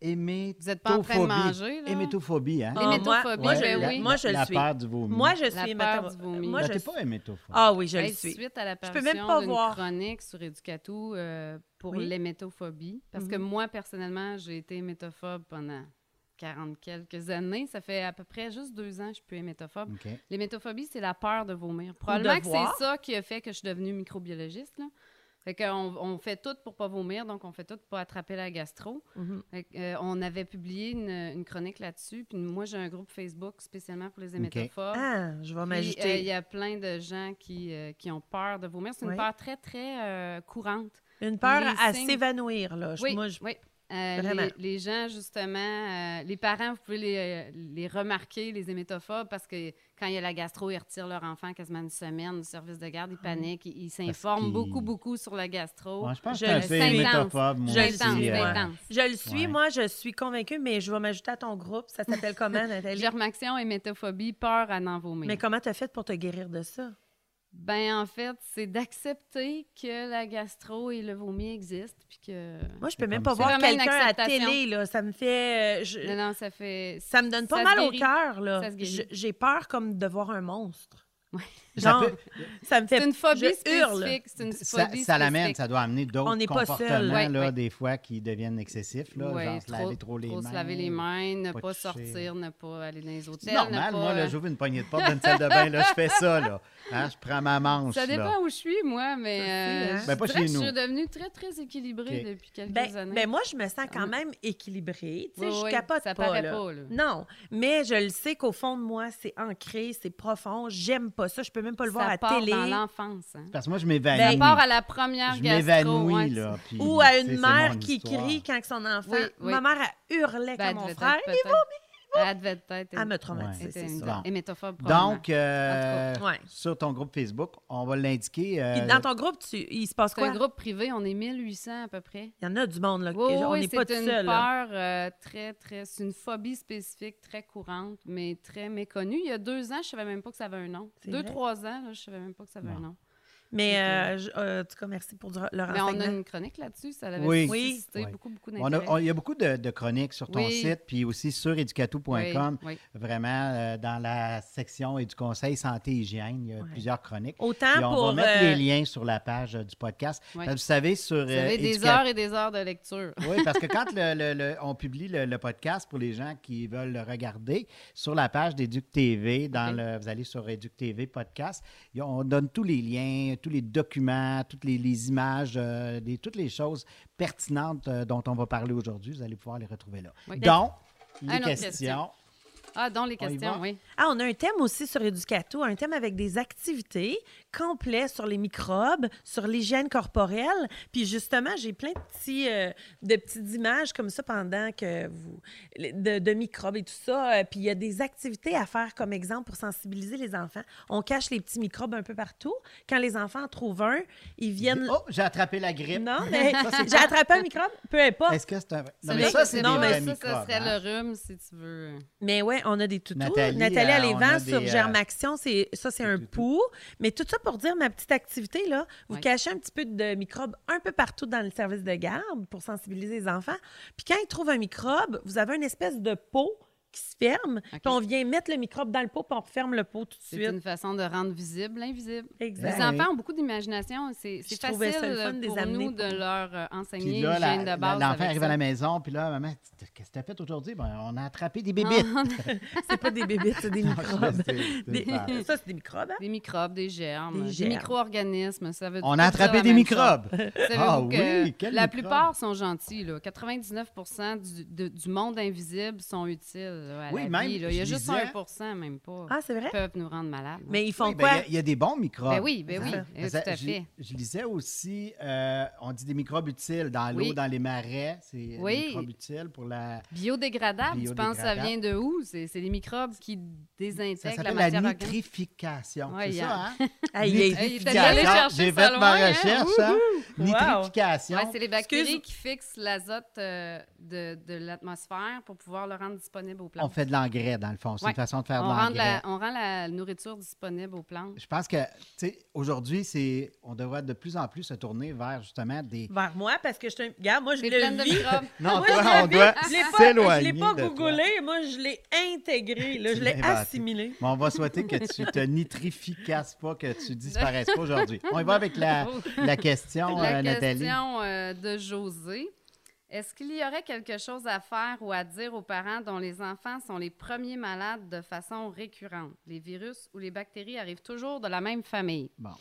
Hémétophobie. Vous êtes pas en train de manger, là? Hémétophobie, hein? Ah, moi, Hémétophobie, moi, ben je, oui. moi, je la suis. peur du vomi. Moi, je La suis du vomi. Moi, je suis- pas hémétophobe. Ah oui, je le Hey, suis. Suite à Je peux même pas voir. chronique sur Éducatou euh, pour Oui. l'hémétophobie. Parce que Mhm. moi, personnellement, j'ai été hémétophobe pendant 40 quelques années. Ça fait à peu près juste deux ans que je suis plus hémétophobe. OK. L'hémétophobie, c'est la peur de vomir. Probablement de que c'est ça qui a fait que je suis devenue microbiologiste. Là. Fait qu'on on fait tout pour pas vomir, donc on fait tout pour pas attraper la gastro. Mhm. Fait que, euh, on avait publié une, une chronique là-dessus. Puis moi, j'ai un groupe Facebook spécialement pour les hémétophobes. Ah, je vais m'ajouter. euh, Il y a plein de gens qui, euh, qui ont peur de vomir. C'est une Oui. peur très, très courante. Une peur les à signes- s'évanouir, là. Je- Oui, moi, je- oui. Euh, les, les gens, justement, euh, les parents, vous pouvez les, euh, les remarquer, les hémétophobes, parce que quand il y a la gastro, ils retirent leur enfant quasiment une semaine du service de garde, ils paniquent, ils s'informent beaucoup, beaucoup sur la gastro. Je pense Je que le c'est hémétophobe, moi Je aussi. euh, je le suis, Ouais. moi, je suis convaincue, mais je vais m'ajouter à ton groupe. Ça s'appelle comment, Nathalie? Germaction, hémétophobie, peur à n'en vomir. Mais comment tu as fait pour te guérir de ça? Ben, en fait, c'est d'accepter que la gastro et le vomi existent, puis que... Moi, je peux même pas ça. voir quelqu'un à la télé, là. Ça me fait... euh, je- Non, non, ça fait... Ça me donne pas Ça mal au cœur, là. J'ai peur comme de voir un monstre. Ouais. Ça peut- ça me fait... C'est une phobie spécifique. C'est une Ça, phobie ça l'amène, ça doit amener d'autres On n'est pas comportements. Ouais, là, ouais. des fois, qui deviennent excessifs, là, Ouais, genre se laver trop les mains. se laver les mains, ne pas sortir, ne pas aller dans les C'est hôtels. normal, ne pas, moi, là, euh, j'ouvre une poignée de porte d'une salle de bain, là, je fais ça, là. Hein, je prends ma manche, Ça là. dépend où je suis, moi, mais Ça, c'est, euh, hein? je Ben, pas dirais chez que nous. je suis devenue très, très équilibrée depuis quelques Ben, années. ben moi, je me sens quand Ah. même équilibrée. Tu sais, je capote ça pas, paraît là. pas, là. Non, mais je le sais qu'au fond de moi, c'est ancré, c'est profond. J'aime pas ça. Je peux même pas le voir ça à part télé. dans l'enfance. Hein. Parce que moi, je Ça m'évanouis. part à la première je gastro. m'évanouis, ouais, là. puis, Ou à une mère qui histoire. crie quand son enfant. Oui, oui. Ma mère, elle hurlait Ben, comme mon frère. peut-être- Elle devait être. Elle me traumatise, était c'est ça. Donc, euh, ouais. sur ton groupe Facebook, on va l'indiquer. euh, dans ton groupe, tu, il se passe c'est quoi? un groupe privé, on est 1800 à peu près. Il y en a du monde, là. Oui, on oui, n'est pas tout c'est une seul. peur euh, très, très... C'est une phobie spécifique très courante, mais très méconnue. Il y a deux ans, je savais même pas que ça avait un nom. C'est Deux, vrai? trois ans, là, je savais même pas que ça avait un nom. Mais, euh, je- euh, en tout cas, merci pour du- le Mais on a renseignement. une chronique là-dessus. Ça avait Oui. suscité Oui. beaucoup, beaucoup d'intérêt. il y a beaucoup de, de chroniques sur ton Oui. site, puis aussi sur educatou.com. Oui, oui. Vraiment, euh, dans la section et du conseil santé et hygiène, il y a plusieurs chroniques. Autant Puis on pour. va mettre euh, les liens sur la page euh, du podcast. Oui. Parce que Vous savez, sur. Vous euh, avez des heures et des heures de lecture. Oui, parce que quand le- le- le- on publie le, le podcast pour les gens qui veulent le regarder, sur la page d'Éduc TV, dans le, vous allez sur Éduc TV podcast, on donne tous les liens, tous les documents, toutes les, les images, euh, toutes les choses pertinentes euh, dont on va parler aujourd'hui. Vous allez pouvoir les retrouver là. Oui. Donc, les questions. question. Ah, dans les questions, oui. Ah, on a un thème aussi sur Educato, un thème avec des activités complets sur les microbes, sur l'hygiène corporelle. Puis justement, j'ai plein de, petits, euh, de petites images comme ça pendant que vous. de, de microbes et tout ça. Euh, Puis il y a des activités à faire comme exemple pour sensibiliser les enfants. On cache les petits microbes un peu partout. Quand les enfants en trouvent un, ils viennent. Oh, j'ai attrapé la grippe. Non, mais j'ai attrapé un microbe, peu importe. Est-ce que c'est un. Non, Ça, mais ça, c'est non, des mais vrais ça, ça serait hein? le rhume, si tu veux. Mais ouais, on a des toutous. Nathalie, Nathalie, euh, elle les on vend a sur des, euh, Germaction. C'est, ça, c'est un pouls. Mais tout ça pour dire ma petite activité, là, vous Ouais. cachez un petit peu de microbes un peu partout dans le service de garde pour sensibiliser les enfants. Puis quand ils trouvent un microbe, vous avez une espèce de pot qui se ferme. Puis on vient mettre le microbe dans le pot, puis on referme le pot tout de C'est suite. une façon de rendre visible l'invisible. Exact. Les Ben enfants ont beaucoup d'imagination. C'est c'est ça facile le fun de les pour nous pour- de leur euh, enseigner Puis là, la- l'hygiène de base. l'enfant arrive ça. à la maison, puis là, maman, qu'est-ce que t'as fait aujourd'hui? Ben, on a attrapé des bébites. C'est pas des bébés, c'est des microbes. C'est- c'est Ça, c'est des microbes, hein? Des microbes, des germes, Des des, micro-organismes. Ça veut On a attrapé des microbes. Ah que oui, quel la plupart sont gentils. Là. 99 du, de- du monde invisible sont utiles là, à Oui, la même, vie. là. Il y a je juste disais- 1 même pas, Ah, c'est vrai? qui peuvent nous rendre malades. Mais ils font Oui, ben, quoi? Il y a- il y, a des bons microbes. Ben oui, ben oui, Ça, tout à je- fait. Je, lisais aussi, euh, on dit des microbes utiles dans l'eau, Oui. dans les marais. C'est des Oui. microbes utiles pour la. Biodégradable, tu penses que ça vient de où? C'est c'est les microbes qui désintègrent la s'appelle la, matière organique. nitrification. C'est ça, hein? Ah, J'ai ça fait ma hein? recherche. hein? Nitrification. C'est les bactéries qui fixent l'azote euh, de, de l'atmosphère pour pouvoir le rendre disponible aux plantes. On fait de l'engrais, dans le fond. C'est Ouais. une façon de faire on, de l'engrais. la, on rend la nourriture disponible aux plantes. Je pense que, tu sais, aujourd'hui, c'est, on devrait de plus en plus se tourner vers justement des. Vers moi, parce que je te. Regarde, moi, je le de vis. Non, Moi, toi, on l'ai doit vu. Je l'ai pas- s'éloigner. Je l'ai pas googlé, moi, je l'ai intégré. Là, je l'ai assimilé. Mais on va souhaiter que tu te nitrificasses pas, que tu disparaisses pas aujourd'hui. On y va avec la, la question, La euh, Nathalie. question euh, de José. Est-ce qu'il y aurait quelque chose à faire ou à dire aux parents dont les enfants sont les premiers malades de façon récurrente? Les virus ou les bactéries arrivent toujours de la même famille? Bon.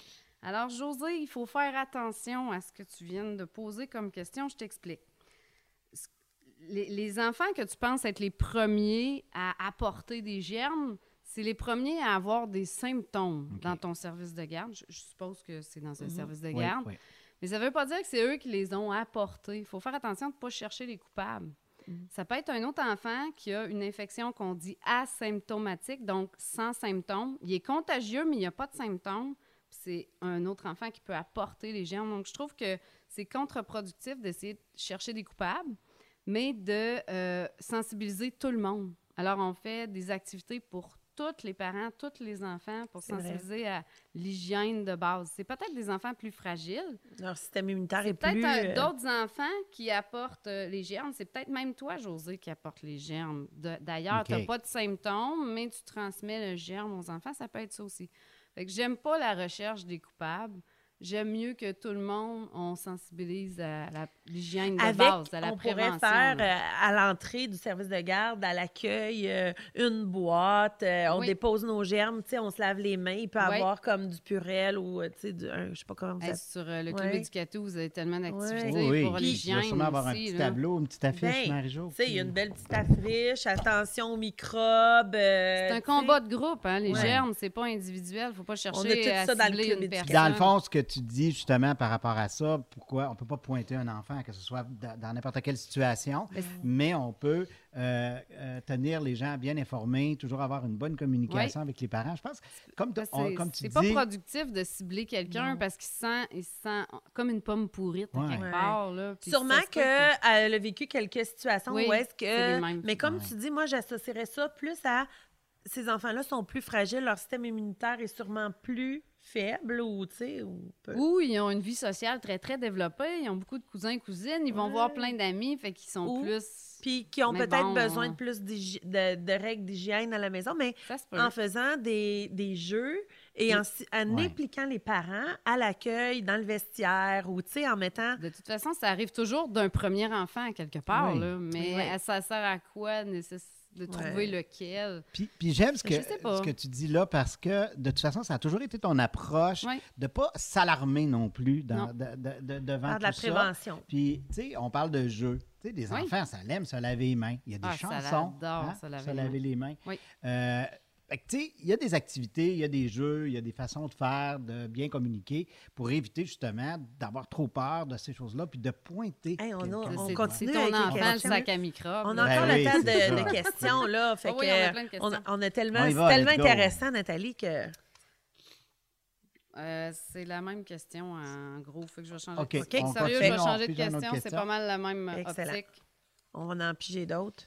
Alors, José, il faut faire attention à ce que tu viens de poser comme question. Je t'explique. Les, les enfants que tu penses être les premiers à apporter des germes, c'est les premiers à avoir des symptômes dans ton service de garde. Je, je suppose que c'est dans un Mhm. service de Oui, garde. oui. Mais ça ne veut pas dire que c'est eux qui les ont apportés. Il faut faire attention de ne pas chercher les coupables. Ça peut être un autre enfant qui a une infection qu'on dit asymptomatique, donc sans symptômes. Il est contagieux, mais il n'y a pas de symptômes. C'est un autre enfant qui peut apporter les germes. Donc, je trouve que c'est contre-productif d'essayer de chercher des coupables, mais de euh, sensibiliser tout le monde. Alors, on fait des activités pour tous les parents, tous les enfants, pour vrai. sensibiliser à l'hygiène de base. C'est peut-être des enfants plus fragiles, Leur système immunitaire est, c'est peut-être plus. euh, d'autres enfants qui apportent euh, les germes. C'est peut-être même toi, José, qui apporte les germes. D'ailleurs, tu n'as pas de symptômes, mais tu transmets le germe aux enfants. Ça peut être ça aussi. Fait que j'aime pas la recherche des coupables. J'aime mieux que tout le monde, on sensibilise à la- l'hygiène de Avec, base, à la on prévention. pourrait faire euh, à l'entrée du service de garde, à l'accueil, euh, une boîte. euh, on Oui. dépose nos germes, tu sais, on se lave les mains. Il peut y Oui. avoir comme du purel ou, tu sais, du- un- je sais pas comment vous Hey, appelez. sur euh, le club Ouais. éducatif, vous avez tellement d'activités. Oui, pour oui. Il l'hygiène va sûrement avoir un aussi, petit là. tableau, une petite affiche, Ben, sais, il y a puis- une belle petite affiche. Attention aux microbes. euh, C'est un combat de groupe, hein? Les germes, c'est pas individuel. Faut pas chercher tout à ça dans le club une éducatif. personne. Dans le fond, ce que tu dis justement par rapport à ça, pourquoi on ne peut pas pointer un enfant, que ce soit dans, n'importe quelle situation, Mais c'est- mais on peut euh, euh, tenir les gens bien informés, toujours avoir une bonne communication avec les parents. Je pense, comme, on- c'est- comme tu c'est dis, pas productif de cibler quelqu'un parce qu'il se sent, il se sent comme une pomme pourrite à Ouais. quelque Ouais. part. Là, Sûrement peut que- qu'elle a vécu quelques situations Oui, où est-ce c'est que. mêmes. Mais comme Ouais. tu dis, moi, j'associerais ça plus à. Ces enfants-là sont plus fragiles, leur système immunitaire est sûrement plus faible ou, tu sais, ou peu. Ou ils ont une vie sociale très, très développée. Ils ont beaucoup de cousins et cousines. Ils vont Ouais. voir plein d'amis. Fait qu'ils sont Ou- plus. Puis qui ont peut-être bon, besoin on- de plus de, de règles d'hygiène à la maison, mais en faisant des, des jeux et en, si- en Ouais. impliquant les parents à l'accueil, dans le vestiaire ou, tu sais, en mettant. De toute façon, ça arrive toujours d'un premier enfant, quelque part. Oui. Là, mais Oui. ça sert à quoi nécess- de trouver Ouais. lequel? Puis, puis j'aime ce que, sais pas. ce que tu dis là parce que de toute façon, ça a toujours été ton approche de ne pas s'alarmer non plus dans- Non. de- de- de- devant Faire de la ça. prévention. Puis, tu sais, on parle de jeu. Tu sais, des Oui. enfants, ça l'aime se laver les mains. Il y a des Ah, ça chansons. l'adore, hein, se laver les les mains. Oui. Euh, fait que, tu sais, il y a des activités, il y a des jeux, il y a des façons de faire, de bien communiquer pour éviter justement d'avoir trop peur de ces choses-là puis de pointer. Hey, on a- on continue ton avec les enfant, le questions. sac à microbes. On a Ben encore oui, le temps de, questions, là. Fait oui, que, on a plein de on, questions. on a tellement, c'est tellement intéressant, Nathalie, que. Euh, c'est la même question en gros. Fait que je vais changer de on question. Sérieux, je vais changer de question. C'est pas mal la même Excellent. optique. On va en piger d'autres.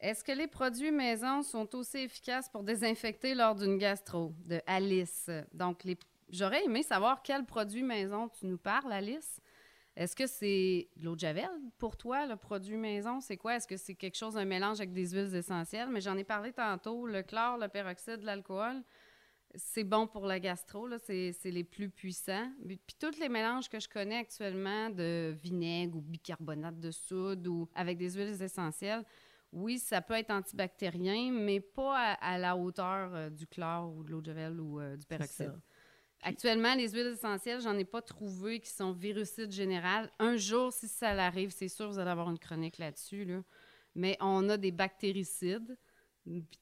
Est-ce que les produits maison sont aussi efficaces pour désinfecter lors d'une gastro? De Alice. Donc, les... j'aurais aimé savoir quel produit maison tu nous parles, Alice. Est-ce que c'est de l'eau de Javel pour toi, le produit maison? C'est quoi? Est-ce que c'est quelque chose, un mélange avec des huiles essentielles? Mais j'en ai parlé tantôt. Le chlore, le peroxyde, l'alcool, c'est bon pour la gastro. c'est les plus puissants. Puis puis tous les mélanges que je connais actuellement de vinaigre ou bicarbonate de soude ou avec des huiles essentielles, oui, ça peut être antibactérien, mais pas à, à la hauteur euh, du chlore ou de l'eau de Javel ou euh, du peroxyde. Actuellement, les huiles essentielles, j'en ai pas trouvé qui sont virucides général. Un jour, si ça l'arrive, c'est sûr, vous allez avoir une chronique là-dessus. Là. Mais on a des bactéricides,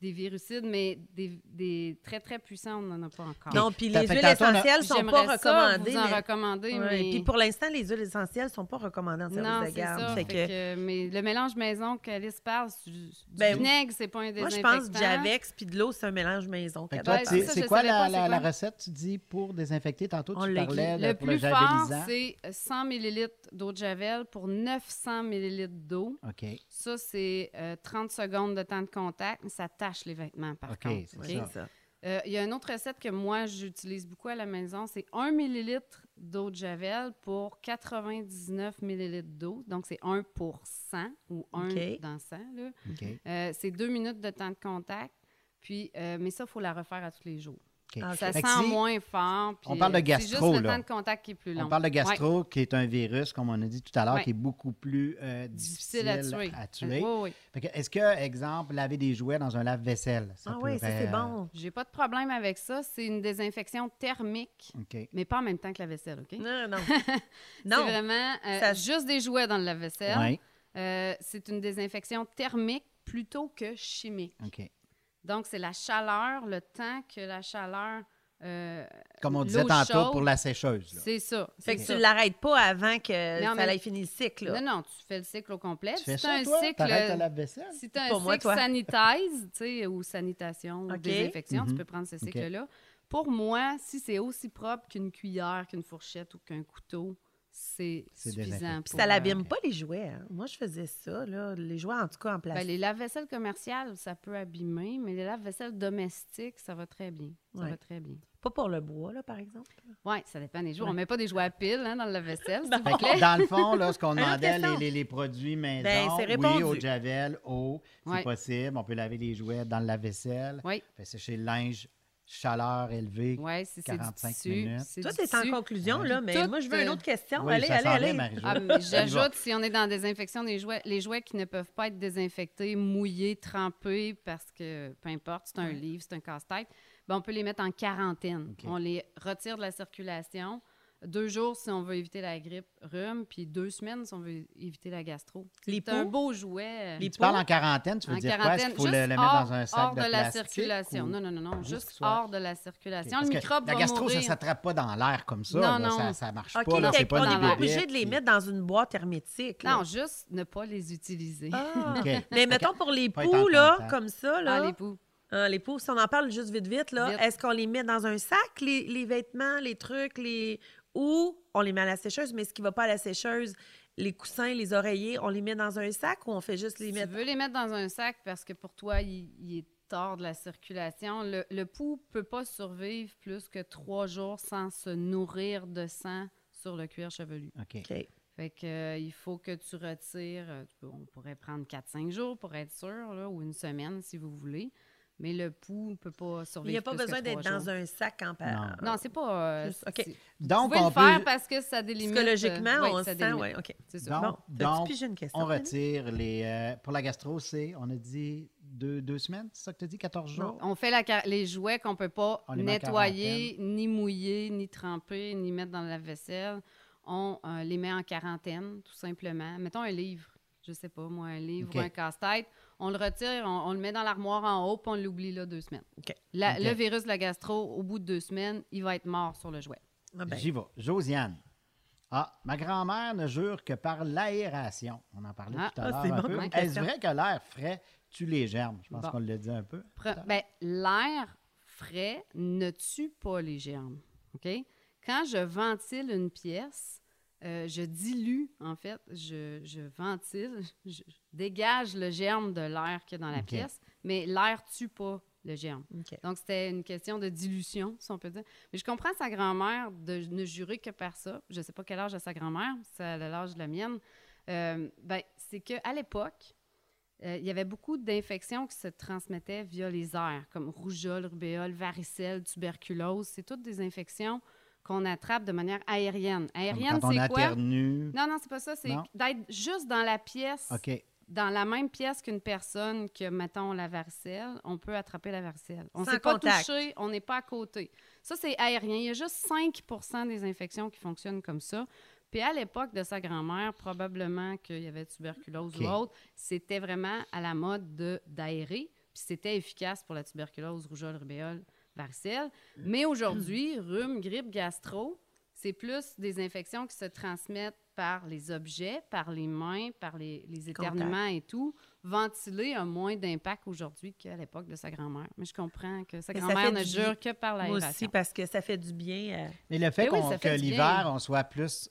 des virucides, mais des, des très, très puissants, on n'en a pas encore. Non, puis les huiles essentielles sont J'aimerais pas ça recommandées. vous en mais- recommander, Ouais, mais... Puis pour l'instant, les huiles essentielles sont pas recommandées en service Non, de c'est garde. ça. Fait fait que- que- mais le mélange maison qu'Alice parle, c'est du, du Ben, vinaigre, c'est pas un Moi, je désinfectant. pense que Javex puis de l'eau, c'est un mélange maison. C'est ça, quoi la, recette, tu dis, pour désinfecter? Tantôt, On tu l'a parlais Le de, le plus fort, c'est 100 ml d'eau de Javel pour 900 ml d'eau. OK. Ça, c'est euh, 30 secondes de temps de contact, tâche les vêtements, par contre. c'est OK? C'est ça. ça. Euh, Il y a une autre recette que moi, j'utilise beaucoup à la maison. C'est 1 ml d'eau de Javel pour 99 ml d'eau. Donc, c'est 1 pour 100 ou 1 OK. dans 100. Là. OK. Euh, c'est deux minutes de temps de contact. Puis, euh, mais ça, il faut la refaire à tous les jours. Ah, Ça Fait sent si moins fort. puis, on parle de euh, gastro, C'est juste le là. temps de contact qui est plus long. On parle de Ouais. gastro, qui est un virus, comme on a dit tout à l'heure, Ouais. qui est beaucoup plus euh, difficile, Difficile à tuer. tuer. Oui, oui. Fait que Est-ce que, exemple, laver des jouets dans un lave-vaisselle? ça Ah oui, ça, c'est pourrait, bon. J'ai pas de problème avec ça. C'est une désinfection thermique, euh, mais pas en même temps que la vaisselle, OK? Non, non. C'est non. vraiment euh, Ça- juste des jouets dans le lave-vaisselle. Euh, c'est une désinfection thermique plutôt que chimique. OK. Donc, c'est la chaleur, le temps que la chaleur. euh, Comme on disait tantôt chaude, pour la sécheuse. C'est ça. Fait que tu ne l'arrêtes pas avant que Non, ça mais- ait fini le cycle. là. Non, non, tu fais le cycle au complet. Tu fais si ça, un toi? cycle, T'arrêtes le lave-vaisselle? si tu as un moi, cycle toi. sanitize, tu sais, ou sanitation, ou désinfection, tu Mhm. peux prendre ce cycle-là. Pour moi, si c'est aussi propre qu'une cuillère, qu'une fourchette ou qu'un couteau, c'est suffisant. Puis ça euh, l'abîme pas les jouets. hein? Moi, je faisais ça, là. Les jouets, en tout cas, en ben, plastique. les lave-vaisselle commerciales, ça peut abîmer, mais les lave-vaisselle domestiques, ça va très bien. Ça Ouais. va très bien. Pas pour le bois, là, par exemple? Oui, ça dépend des jours. Ouais. On met pas des jouets à pile hein, dans le lave-vaisselle, s'il Fait vous plaît. que, dans le fond, là, ce qu'on demandait, les, les- les produits maison, Ben, oui, au javel, eau, c'est Ouais. possible. On peut laver les jouets dans le lave-vaisselle. Oui, Fait sécher le linge, chaleur élevée. ouais, si c'est du 45 tissu. minutes. Toi, t'es en conclusion, là, mais Tout, moi, je veux une euh, autre question. Oui, allez, ça allez, allez. Ah. J'ajoute, si on est dans la désinfection des jouets, les jouets qui ne peuvent pas être désinfectés, mouillés, trempés, parce que peu importe, c'est un livre, c'est un casse-tête, ben, on peut les mettre en quarantaine. On les retire de la circulation. Deux jours si on veut éviter la grippe, rhume, puis deux semaines si on veut éviter la gastro. Les C'est un beau jouet. Les Tu parles en quarantaine, tu veux en dire quoi? Est-ce qu'il faut le, mettre hors, dans un sac hors de, de, la circulation. ou- Non, non, non, non, Juste soit- hors de la circulation. le microbe la gastro, mourir. ça ne s'attrape pas dans l'air comme ça. Non, là. non. Ça, ça marche pas. C'est une n'est pas obligé de les mettre dans une boîte hermétique. là. Non, juste ne pas les utiliser. Ah. Mais mettons pour les poux, là, comme ça, là. Ah, les poux. Hein, les poux, si on en parle juste vite, vite, là, est-ce qu'on les met dans un sac, les, les vêtements, les trucs, les... ou on les met à la sécheuse, mais ce qui ne va pas à la sécheuse, les coussins, les oreillers, on les met dans un sac ou on fait juste les Si tu mettre... veux les mettre dans un sac parce que pour toi, il, il est hors de la circulation, le, le pouls peut pas survivre plus que trois jours sans se nourrir de sang sur le cuir chevelu. OK. OK. Fait que, euh, il faut que tu retires, euh, on pourrait prendre 4-5 jours pour être sûr, là, ou une semaine si vous voulez, mais le pouls ne peut pas Il survivre n'y a pas besoin d'être dans un sac en par... Non, c'est pas... euh, OK. Donc, pouvez on le faire peut... parce que ça délimite... Psychologiquement, euh, ouais, on ça se sent... délimite. Ouais, OK. Ça. Donc, Bon, donc, pigé une question? on retire les... euh, pour la gastro, c'est, on a dit deux, deux semaines, c'est ça que tu as dit, 14 jours? On fait la, car- les jouets qu'on peut pas nettoyer, ni mouiller, ni tremper, ni mettre dans la vaisselle. On euh, les met en quarantaine, tout simplement. Mettons un livre, je sais pas, moi, un livre ou un casse-tête. On le retire, on, on le met dans l'armoire en haut, puis on l'oublie là deux semaines. La-. Le virus de la gastro, au bout de deux semaines, il va être mort sur le jouet. Ah ben, J'y vais. Josiane. Ah, ma grand-mère ne jure que par l'aération. On en parlait Ah, tout à ah, l'heure bon Est-ce vrai que l'air frais tue les germes? Je pense Bon. qu'on l'a dit un peu. Ben, L'air frais ne tue pas les germes. OK? Quand je ventile une pièce, euh, je dilue, en fait, je, je ventile, je dégage le germe de l'air qu'il y a dans la pièce, mais l'air tue pas le germe. Donc, c'était une question de dilution, si on peut dire. Mais je comprends sa grand-mère de ne jurer que par ça. Je ne sais pas quel âge a sa grand-mère, a l'âge de la mienne. Euh, ben, c'est qu'à l'époque, euh, il y avait beaucoup d'infections qui se transmettaient via les airs, comme rougeole, rubéole, varicelle, tuberculose. C'est toutes des infections qu'on attrape de manière aérienne. Aérienne, c'est quoi? éternue. Non, non, c'est pas ça. C'est d'être juste dans la pièce OK. Dans la même pièce qu'une personne qui a, mettons, la varicelle, on peut attraper la varicelle. On ne s'est pas touché, on n'est pas à côté. Ça, c'est aérien. Il y a juste 5% des infections qui fonctionnent comme ça. Puis à l'époque de sa grand-mère, probablement qu'il y avait tuberculose ou autre, c'était vraiment à la mode de- d'aérer. Puis c'était efficace pour la tuberculose, rougeole, rubéole, varicelle. Mais aujourd'hui, rhume, grippe, gastro, c'est plus des infections qui se transmettent par les objets, par les mains, par les, les éternuements et tout. Ventiler a moins d'impact aujourd'hui qu'à l'époque de sa grand-mère. Mais je comprends que sa Mais grand-mère ne jure que par Moi l'aération. aussi, parce que ça fait du bien. euh, Mais le fait Eh oui, fait que l'hiver, on soit plus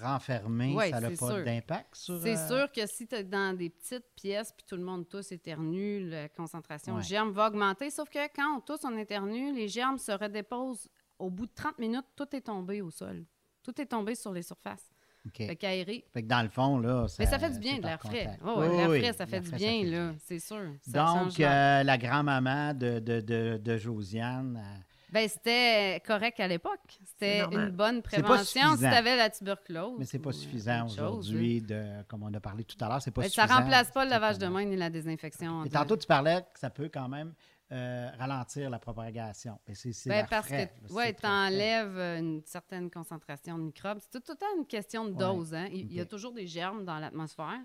renfermé, Ouais, ça n'a c'est pas sûr. d'impact sur... C'est euh, sûr que si tu es dans des petites pièces puis tout le monde tousse éternue, la concentration Ouais. de germes va augmenter. Sauf que quand on tousse, on éternue, les germes se redéposent. Au bout de 30 minutes, tout est tombé au sol. Tout est tombé sur les surfaces. OK. Fait qu'aérer. Fait que dans le fond, là, ça Mais ça fait du bien de l'air frais. Oh, Oui, l'air frais, ça fait du frais, bien, fait là. C'est sûr. Ça Donc, euh, la grand-maman de, de, de, de Josiane, euh, Ben, c'était correct à l'époque. C'était une bonne C'est pas prévention si suffisant. tu avais la tuberculose. mais c'est pas euh, suffisant aujourd'hui, de, comme on a parlé tout à l'heure, c'est pas. Ben, ça suffisant. remplace pas le lavage de main ni la désinfection. Et de- tantôt, tu parlais que ça peut quand même euh, ralentir la propagation. Mais c'est c'est Ben, l'air parce frais, que ouais, tu enlèves une certaine concentration de microbes. C'est tout, le temps une question de dose. hein. Il, il y a toujours des germes dans l'atmosphère,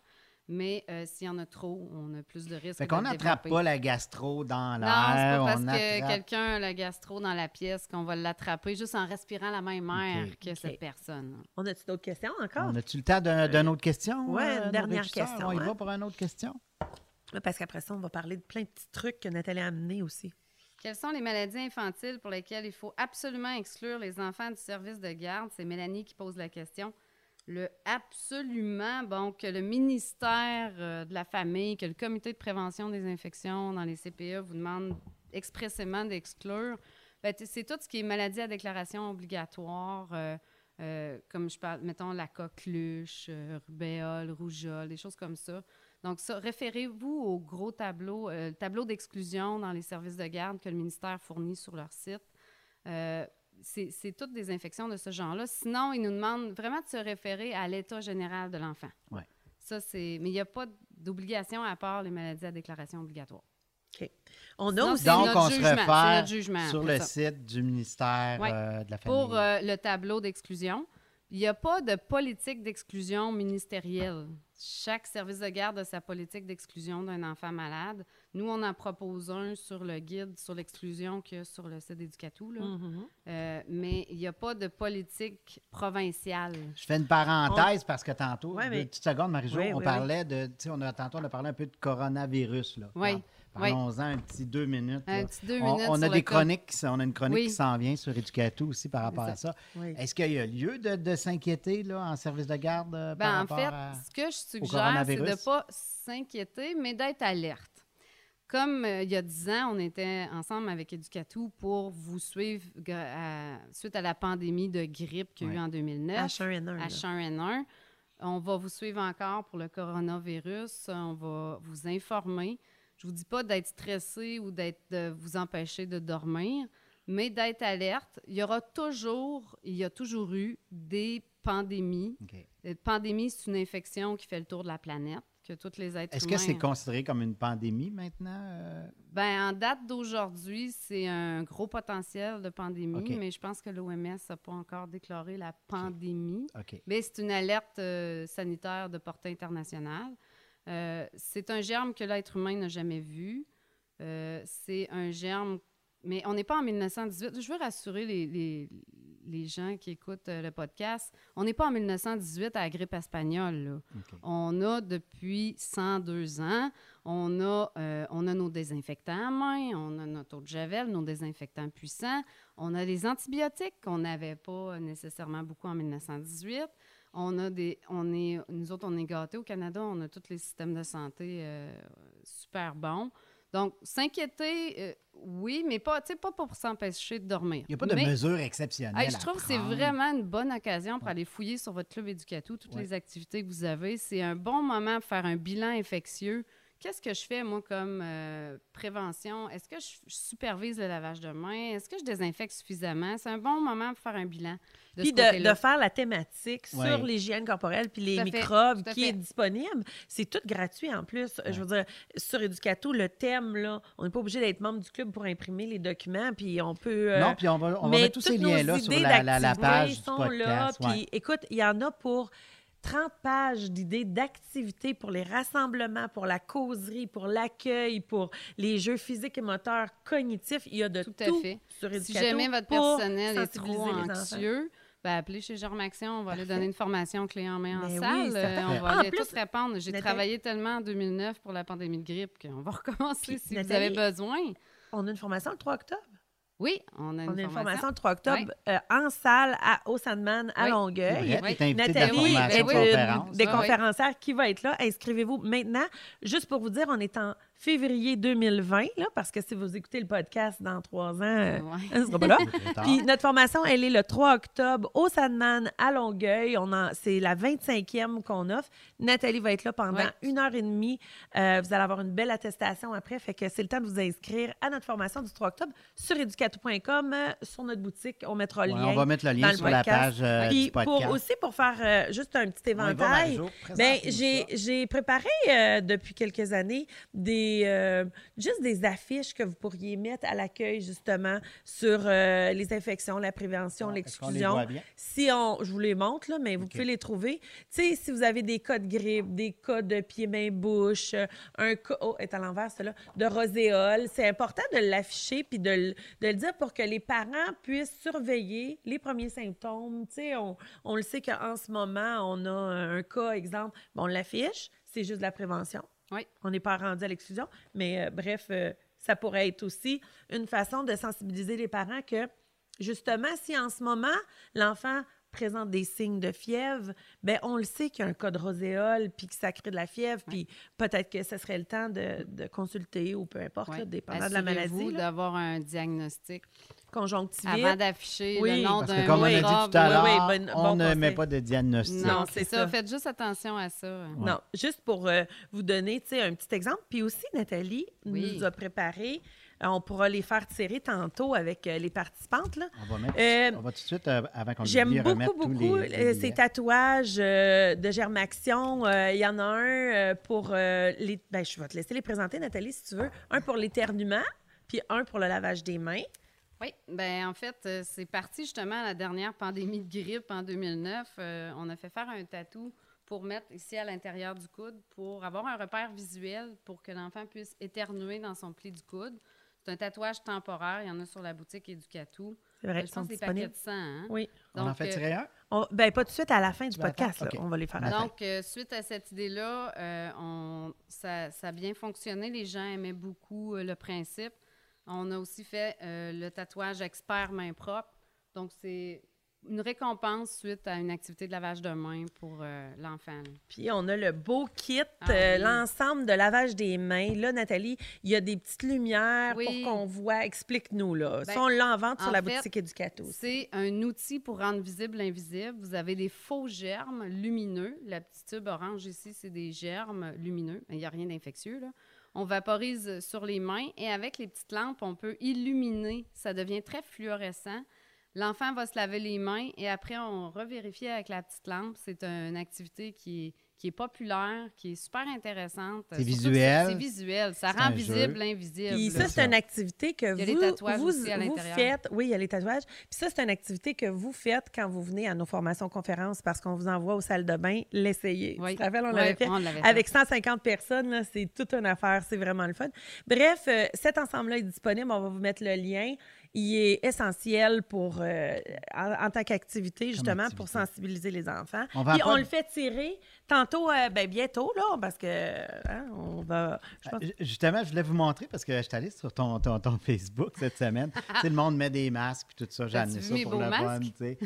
mais euh, s'il y en a trop, on a plus de risques. Fait qu'on n'attrape pas la gastro dans Non, c'est l'air. pas parce que attrape- quelqu'un a la gastro dans la pièce qu'on va l'attraper juste en respirant la même air que cette personne. On a-tu d'autres questions encore? On a-tu le temps d'un- d'une autre question? Ouais, euh, une nos dernière question, On y hein? va pour une autre question? Parce qu'après ça, on va parler de plein de petits trucs que Nathalie a amenés aussi. Quelles sont les maladies infantiles pour lesquelles il faut absolument exclure les enfants du service de garde? C'est Mélanie qui pose la question. Le absolument, bon, que le ministère euh, de la Famille, que le comité de prévention des infections dans les CPE vous demande expressément d'exclure, ben, c'est tout ce qui est maladie à déclaration obligatoire, euh, euh, comme je parle, mettons la coqueluche, rubéole, rougeole, des choses comme ça. Donc, ça, référez-vous au gros tableau, euh, le tableau d'exclusion dans les services de garde que le ministère fournit sur leur site. Euh, c'est c'est toutes des infections de ce genre-là. Sinon, ils nous demandent vraiment de se référer à l'état général de l'enfant. Ouais. Ça, c'est. Mais il n'y a pas d'obligation à part les maladies à déclaration obligatoire. On a Sinon, aussi... c'est Donc, notre on se jugement, c'est réfère sur le ça. site du ministère Ouais. euh, de la Famille. Pour euh, le tableau d'exclusion, il n'y a pas de politique d'exclusion ministérielle. Chaque service de garde a sa politique d'exclusion d'un enfant malade. Nous, on en propose un sur le guide sur l'exclusion qu'il y a sur le site d'Éducatou. Mhm. Euh, mais il n'y a pas de politique provinciale. Je fais une parenthèse parce que tantôt, Ouais, deux mais- petites secondes, Marie-Jo, Oui, on oui, parlait de, tu sais, on a, tantôt, on a parlé un peu de coronavirus, là. Oui, Parlons-en un petit deux minutes. Un petit deux On, minutes on a des chroniques, qui on a une chronique Oui. qui s'en vient sur Éducatou aussi par rapport à ça. Oui. Est-ce qu'il y a lieu de, de s'inquiéter là, en service de garde euh, par Ben, en rapport fait, à... ce que je suggère, c'est de coronavirus? ne pas s'inquiéter, mais d'être alerte. Comme euh, il y a dix ans, on était ensemble avec Éducatou pour vous suivre à- suite à la pandémie de grippe qu'il y a eu en 2009. H1N1. là. H1N1. On va vous suivre encore pour le coronavirus. On va vous informer. Je vous dis pas d'être stressé ou d'être de vous empêcher de dormir, mais d'être alerte. Il y aura toujours, il y a toujours eu des pandémies. OK. La pandémie, c'est une infection qui fait le tour de la planète, que tous les êtres Est-ce humains... que c'est considéré comme une pandémie maintenant? euh? Ben, en date d'aujourd'hui, c'est un gros potentiel de pandémie, mais je pense que l'OMS n'a pas encore déclaré la pandémie. Mais c'est une alerte euh, sanitaire de portée internationale. Euh, c'est un germe que l'être humain n'a jamais vu. Euh, c'est un germe, mais on n'est pas en 1918. Je veux rassurer les, les- les gens qui écoutent euh, le podcast. On n'est pas en 1918 à la grippe espagnole. On a depuis 102 ans, on a, euh, on a nos désinfectants à main, on a notre eau de javel, nos désinfectants puissants, on a les antibiotiques qu'on n'avait pas nécessairement beaucoup en 1918. On a des, on est, nous autres, on est gâtés au Canada, on a tous les systèmes de santé euh, super bons. Donc, s'inquiéter, euh, oui, mais pas, pas pour s'empêcher de dormir. Il n'y a pas de Mais- mesures exceptionnelles. Hey, je à trouve que c'est vraiment une bonne occasion pour aller fouiller sur votre club Éducatou, toutes Ouais. les activités que vous avez. C'est un bon moment pour faire un bilan infectieux. Qu'est-ce que je fais, moi, comme euh, prévention? Est-ce que je, je supervise le lavage de mains? Est-ce que je désinfecte suffisamment? C'est un bon moment pour faire un bilan. De Puis ce de, faire la thématique Ouais. sur l'hygiène corporelle puis les microbes qui fait. est disponible. C'est tout gratuit en plus. Je veux dire, sur Educato, le thème, là, on n'est pas obligé d'être membre du club pour imprimer les documents, puis on peut... euh, Non, puis on va, on va mettre tous ces liens-là sur la, la- la page du sont podcast. là. ouais. Puis écoute, il y en a pour 30 pages d'idées d'activités pour les rassemblements, pour la causerie, pour l'accueil, pour les jeux physiques et moteurs cognitifs. Il y a de tout, Tout à fait. sur Si jamais votre personnel est trop anxieux, ben, appelez chez Germe Action. On va aller Parfait. donner une formation clé en main en Ben oui, salle. Euh, on va aller tous répondre. J'ai travaillé tellement en 2009 pour la pandémie de grippe qu'on va recommencer Puis, si vous avez besoin. On a une formation le 3 octobre. Oui, on a une On a une formation. formation le 3 octobre euh, en salle à, au Sandman à Oui. Longueuil. Est la Nathalie est oui, une conférence. des oui. conférencières qui va être là. Inscrivez-vous maintenant. Juste pour vous dire, on est en février 2020, là, parce que si vous écoutez le podcast dans trois ans, euh, Ouais. ça sera pas là. Puis notre formation, elle est le 3 octobre au Sandman à Longueuil. On en, c'est la 25e qu'on offre. Nathalie va être là pendant Ouais. une heure et demie. Euh, vous allez avoir une belle attestation après. Fait que c'est le temps de vous inscrire à notre formation du 3 octobre sur educato.com, euh, sur notre boutique. On mettra le Ouais, lien. on va mettre le lien le sur la page euh, Puis du pour aussi pour faire euh, juste un petit éventail, ben, j'ai, préparé euh, depuis quelques années des euh, juste des affiches que vous pourriez mettre à l'accueil justement sur euh, les infections, la prévention, les l'exclusion. Si on, je vous les montre là, mais vous pouvez les trouver. Tu sais, si vous avez des cas de grippe, des cas de pieds, mains, bouche, euh, un cas, oh, est à l'envers, de roséole, c'est important de l'afficher puis de, le- de le dire pour que les parents puissent surveiller les premiers symptômes. Tu sais, on, on le sait qu'en ce moment, on a un cas, exemple, bon, on l'affiche, c'est juste de la prévention. On n'est pas rendu à l'exclusion, mais euh, bref, euh, ça pourrait être aussi une façon de sensibiliser les parents que, justement, si en ce moment, l'enfant présente des signes de fièvre, ben on le sait qu'il y a un cas de roséole, puis que ça crée de la fièvre, puis peut-être que ce serait le temps de, de consulter ou peu importe, Ouais. là, dépendant de la maladie, d'avoir un diagnostic conjonctivite. avant d'afficher Oui. le nom d'un comme on a dit tout à l'heure, oui, bon- on bon ne met pas de diagnostic. Non, c'est ça. ça. Faites juste attention à ça. Ouais. Non, juste pour euh, vous donner tu sais, un petit exemple. Puis aussi, Nathalie Oui. nous a préparé Euh, on pourra les faire tirer tantôt avec euh, les participantes. Là. On va, mettre, Euh, on va tout de suite, euh, avant qu'on J'aime remettre beaucoup, tous beaucoup les, les euh, ces tatouages euh, de Germaction. Euh, Il y en a un euh, pour euh, les. Ben, je vais te laisser les présenter, Nathalie, si tu veux. Un pour l'éternuement, puis un pour le lavage des mains. Oui, ben en fait, euh, c'est parti justement à la dernière pandémie de grippe en 2009. Euh, on a fait faire un tatou pour mettre ici à l'intérieur du coude pour avoir un repère visuel pour que l'enfant puisse éternuer dans son pli du coude. C'est un tatouage temporaire. Il y en a sur la boutique Éducatou. C'est vrai, je ils sont pense des paquets de 100. Hein? Oui. On en Donc, fait euh, tirer un? On- ben, pas tout de suite, à la fin du podcast. là. On va les faire. Donc, euh, suite à cette idée-là, euh, on- ça, ça a bien fonctionné. Les gens aimaient beaucoup euh, le principe. On a aussi fait euh, le tatouage expert main propre. Donc, c'est une récompense suite à une activité de lavage de main pour euh, l'enfant. Puis on a le beau kit, Ah euh, oui. l'ensemble de lavage des mains. Là, Nathalie, il y a des petites lumières Oui. pour qu'on voit. Explique-nous, là. Ben, ça, on l'a en vente sur la fait, boutique Éducato. C'est un outil pour rendre visible l'invisible. Vous avez des faux germes lumineux. La petite tube orange ici, c'est des germes lumineux. Il n'y a rien d'infectieux. là. On vaporise sur les mains et avec les petites lampes, on peut illuminer. Ça devient très fluorescent. L'enfant va se laver les mains et après, on revérifie avec la petite lampe. C'est une activité qui est, qui est populaire, qui est super intéressante. C'est visuel. C'est visuel. Ça rend visible l'invisible. Puis ça, c'est une activité que Il y a les vous, tatouages vous, aussi à vous l'intérieur. faites. Oui, il y a les tatouages. Puis ça, c'est une activité que vous faites quand vous venez à nos formations conférences parce qu'on vous envoie aux salles de bain l'essayer. Oui. Tu te rappelles, on Oui, l'avait fait. on l'avait fait. Avec 150 personnes, là, c'est toute une affaire. C'est vraiment le fun. Bref, euh, cet ensemble-là est disponible. On va vous mettre le lien. Il est essentiel pour, euh, en, en tant qu'activité, justement, pour sensibiliser les enfants. On vend Puis on le fait tirer tantôt, euh, ben, bientôt, là, parce que hein, on va. je pense- Euh, Justement, je voulais vous montrer parce que je suis allé sur ton, ton, ton Facebook cette semaine. tu sais, le monde met des masques puis tout ça. J'ai amené ça pour le fun. masques? tu sais.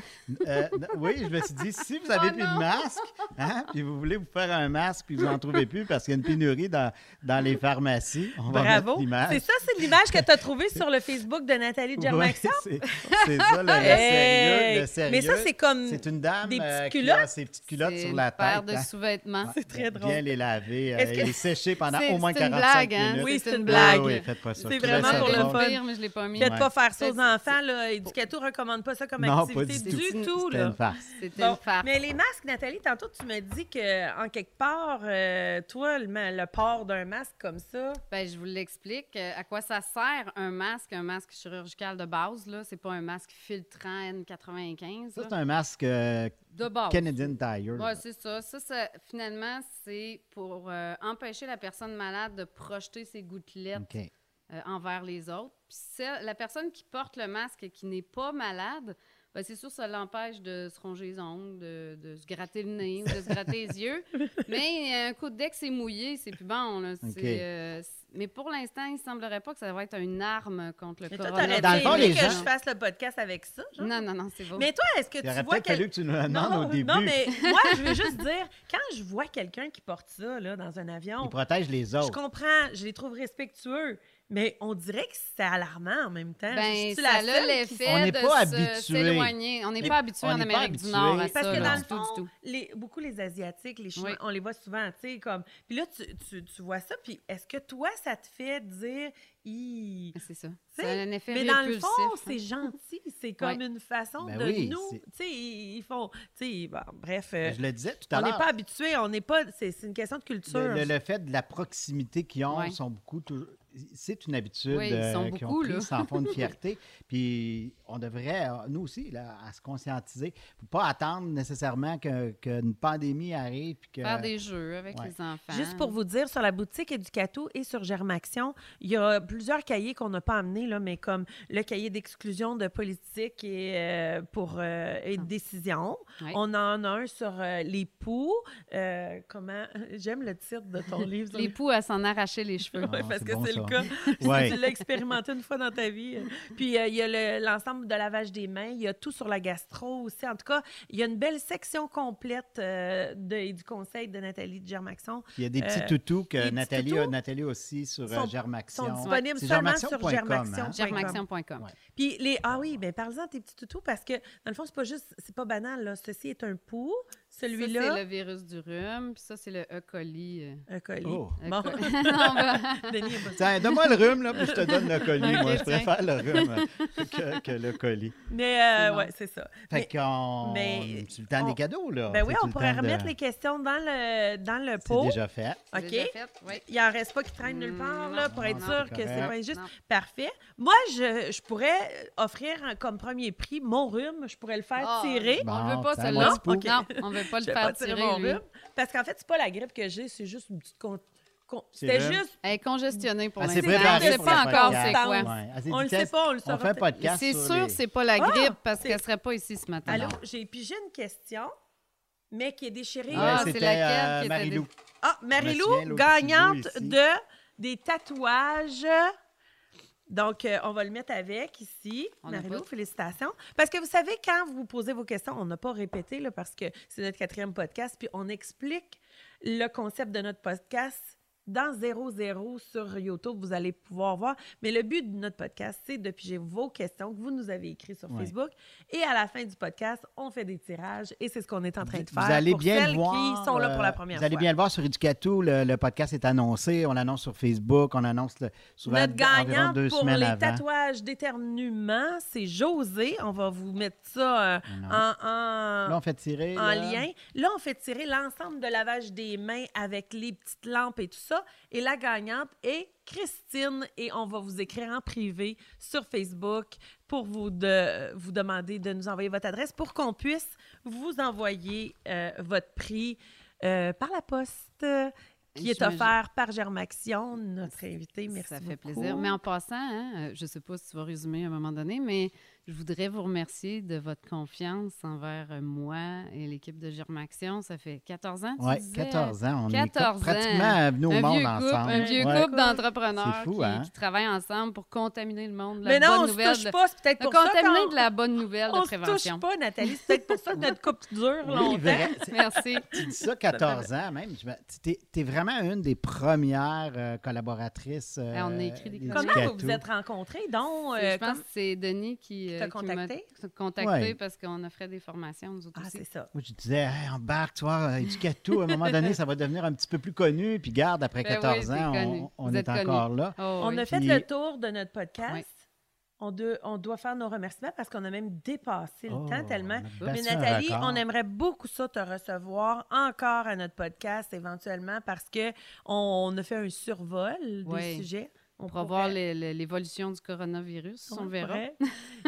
Euh, oui, je me suis dit, si vous avez Oh plus non! de masque, hein, puis vous voulez vous faire un masque puis vous n'en trouvez plus parce qu'il y a une pénurie dans, dans les pharmacies, on va Bravo. l'image. C'est ça, c'est l'image que tu as trouvée sur le Facebook de Nathalie Ouais, Germaxon? c'est ça, le Hey! Sérieux. Mais ça, c'est comme. C'est une dame des petites euh, qui culottes? a ses petites culottes C'est sur la une paire tête. de hein. sous-vêtements. C'est très drôle. Bien les laver euh, Est-ce que- et les sécher pendant C'est- au moins c'est une 45 blague, hein? minutes. Oui, c'est une une blague. Oui, oui, faites pas ça. C'est vraiment pour le fun. pire, mais je l'ai pas mis. Faites Ouais. pas faire ça aux C'est- enfants, là. Éducato recommande pas ça comme Non, pas activité du du tout. C'était une farce. C'était une farce. mais les masques, Nathalie, tantôt, tu me dis que en quelque part, euh, toi, le, port d'un masque comme ça, Ben, je vous l'explique. À quoi ça sert un masque, un masque chirurgical de base, là? C'est pas un masque filtrant N95. Ça, c'est un masque euh, de base. Canadian Tire. Oui, c'est ça. Ça, ça, finalement, c'est pour euh, empêcher la personne malade de projeter ses gouttelettes euh, envers les autres. Puis la personne qui porte le masque et qui n'est pas malade, ben, c'est sûr, ça l'empêche de se ronger les ongles, de, de se gratter le nez de se gratter les yeux. Mais un coup de deck, c'est mouillé, c'est plus bon. Là. Mais pour l'instant, il ne semblerait pas que ça va être une arme contre le mais toi, coronavirus. t'aurais Dans le fond, aimé les que gens- je fasse le podcast avec ça, genre? Non, non, non, c'est beau. Mais toi, est-ce que Il tu vois quel- fallu que tu nous non, au début. non, mais moi, je veux juste dire, quand je vois quelqu'un qui porte ça là, dans un avion, Il protège les je autres. comprends, je les trouve respectueux, mais on dirait que c'est alarmant en même temps. Ben, ça a l'effet On n'est de pas s'éloigner. On n'est pas habitué en Amérique du. Nord à Parce ça. que là, dans du le tout, du fond, tout. les, beaucoup les Asiatiques, les Chinois, Oui. on les voit souvent, tu sais, comme... Puis là, tu, tu, tu vois ça, puis est-ce que toi, ça te fait dire... C'est ça. C'est un effet Mais dans le fond, hein. c'est gentil. C'est comme Ouais. une façon Ben de oui, nous... c'est- Tu sais, ils font... Tu sais, bon, bref, euh, Je le disais tout à on n'est l'heure. pas habitués, on n'est pas... C'est c'est une question de culture. Le, le- le fait de la proximité qu'ils ont Ouais. sont beaucoup. C'est une habitude Oui, ils sont euh, qu'ils ont beaucoup, pris, s'en font une fierté. Puis on devrait, euh, nous aussi, là, à se conscientiser. Faut pas attendre nécessairement que- qu'une pandémie arrive. Puis que, Faire des jeux avec Ouais. les enfants. Juste pour vous dire, sur la boutique Educato et sur Germaction, il y a plusieurs cahiers qu'on n'a pas amenés, là, mais comme le cahier d'exclusion de politique et euh, pour euh, et de décision. Ouais. On en a un sur euh, les poux. Euh, comment? J'aime le titre de ton livre. Les poux à s'en arracher les cheveux. Ouais, Ah, parce que bon, c'est le cas. Ouais. Tu l'as expérimenté une fois dans ta vie. Puis euh, il y a le- l'ensemble de lavage des mains. Il y a tout sur la gastro aussi. En tout cas, il y a une belle section complète euh, de- du conseil de Nathalie de Germaxon. Il y a des petits Euh, toutous que Nathalie, a, Nathalie aussi sur sont- sont disponibles C'est seulement germaction.com, sur Germaction. hein? Germaction.com. Ouais. Puis les ah oui, ben parle-en de tes petits toutous parce que dans le fond c'est pas juste c'est pas banal là. Ceci est un pouls, Ça, c'est Celui-là, le virus du rhume, puis ça, c'est le E. coli. euh, un colis. Oh. E. Bon. coli. Ben, Tiens, donne-moi le rhume, là, puis je te donne le colis. Ok, Moi, je tiens. préfère le rhume que, que le colis. Mais euh, ouais, c'est ça. Fait Mais- qu'on... mais C'est le temps on- des cadeaux, là. Ben oui, C'est on pourrait de- remettre les questions dans le, dans le C'est pot. déjà fait. c'est OK? déjà fait, oui. Il en reste pas qui traîne nulle part, là, non, pour être non, sûr c'est que c'est pas injuste. Non. Parfait. Moi, je, je pourrais offrir comme premier prix mon rhume. Je pourrais le faire Ah, tirer. On Bon, veut pas ça, celle-là. Non, on veut pas le faire pas tirer tirer, mon lui. rhume. Parce qu'en fait, c'est pas la grippe que j'ai, c'est juste une petite con... C'était juste... Elle est congestionnée pour s'est l'instant. On ne sait pas le encore c'est quoi. Ouais. On dit, le sait pas, on le On saura fait un peut-être. podcast C'est sûr les- que c'est pas la Ah, grippe parce qu'elle serait pas ici ce matin. Allô, j'ai pigé une question, mais qui est déchirée. Ah, c'est c'était laquelle euh, qui était Marie-Lou. Ah, Marilou, gagnante de des tatouages. Donc, euh, on va le mettre avec ici. Marilou, félicitations. Parce que vous savez, quand vous posez vos questions, on n'a pas répété là, parce que c'est notre quatrième podcast, puis on explique le concept de notre podcast dans 00 sur YouTube. Vous allez pouvoir voir. Mais le but de notre podcast, c'est de piger vos questions que vous nous avez écrites sur Ouais. Facebook. Et à la fin du podcast, on fait des tirages et c'est ce qu'on est en train de Vous faire. allez pour bien celles le voir. qui sont là pour la euh, première Vous allez fois. bien le voir sur Educato. Le, le podcast est annoncé. On l'annonce sur Facebook. On annonce le, souvent Notre deux pour les avant. tatouages d'éternuement, c'est José. On va vous mettre ça euh, en- Là, on fait tirer. en là. lien. Là, on fait tirer l'ensemble de lavage des mains avec les petites lampes et tout ça. Et la gagnante est Christine. Et on va vous écrire en privé sur Facebook pour vous, de, vous demander de nous envoyer votre adresse pour qu'on puisse vous envoyer euh, votre prix euh, par la poste. euh, qui est offert par Germaction, notre invité. Merci Ça fait beaucoup. plaisir. Mais en passant, hein, je ne sais pas si tu vas résumer à un moment donné, mais je voudrais vous remercier de votre confiance envers euh, moi et l'équipe de Germaction. Ça fait 14 ans, tu Oui, disais? 14 ans. On 14 est pratiquement venus au un monde vieux couple, ensemble. un vieux Ouais. couple d'entrepreneurs fou, qui, hein? qui travaillent ensemble pour contaminer le monde de la Mais non, bonne on se nouvelle. touche de- pas. C'est peut-être pour ça contaminer qu'on- de la bonne nouvelle on de se prévention. touche pas, Nathalie. C'est peut-être pour ça que notre couple dure Oui, longtemps. vrai. Merci. Tu dis ça 14 ans même. Tu es, vraiment une des premières euh, collaboratrices. euh, on a écrit des. Comment vous vous êtes rencontrés, donc? Euh, je pense comme- que c'est Denis qui, euh, qui m'a contacté? contacté Ouais. parce qu'on offrait des formations, nous autres Ah, aussi. c'est ça. Moi, je disais, hey, embarque, vois, Educato, à un moment donné, ça va devenir un petit peu plus connu. Puis garde, après Ben 14 oui, t'es ans, connu. on, est connu. encore là. Oh, On oui. a fait Puis- le tour de notre podcast. Oui. On, doit- on doit faire nos remerciements parce qu'on a même dépassé le Oh, temps tellement. Mais Nathalie, on aimerait beaucoup ça te recevoir encore à notre podcast éventuellement parce que on a fait un survol des Oui. sujets. On Pour voir l'é- l'é- l'évolution du coronavirus, on verra.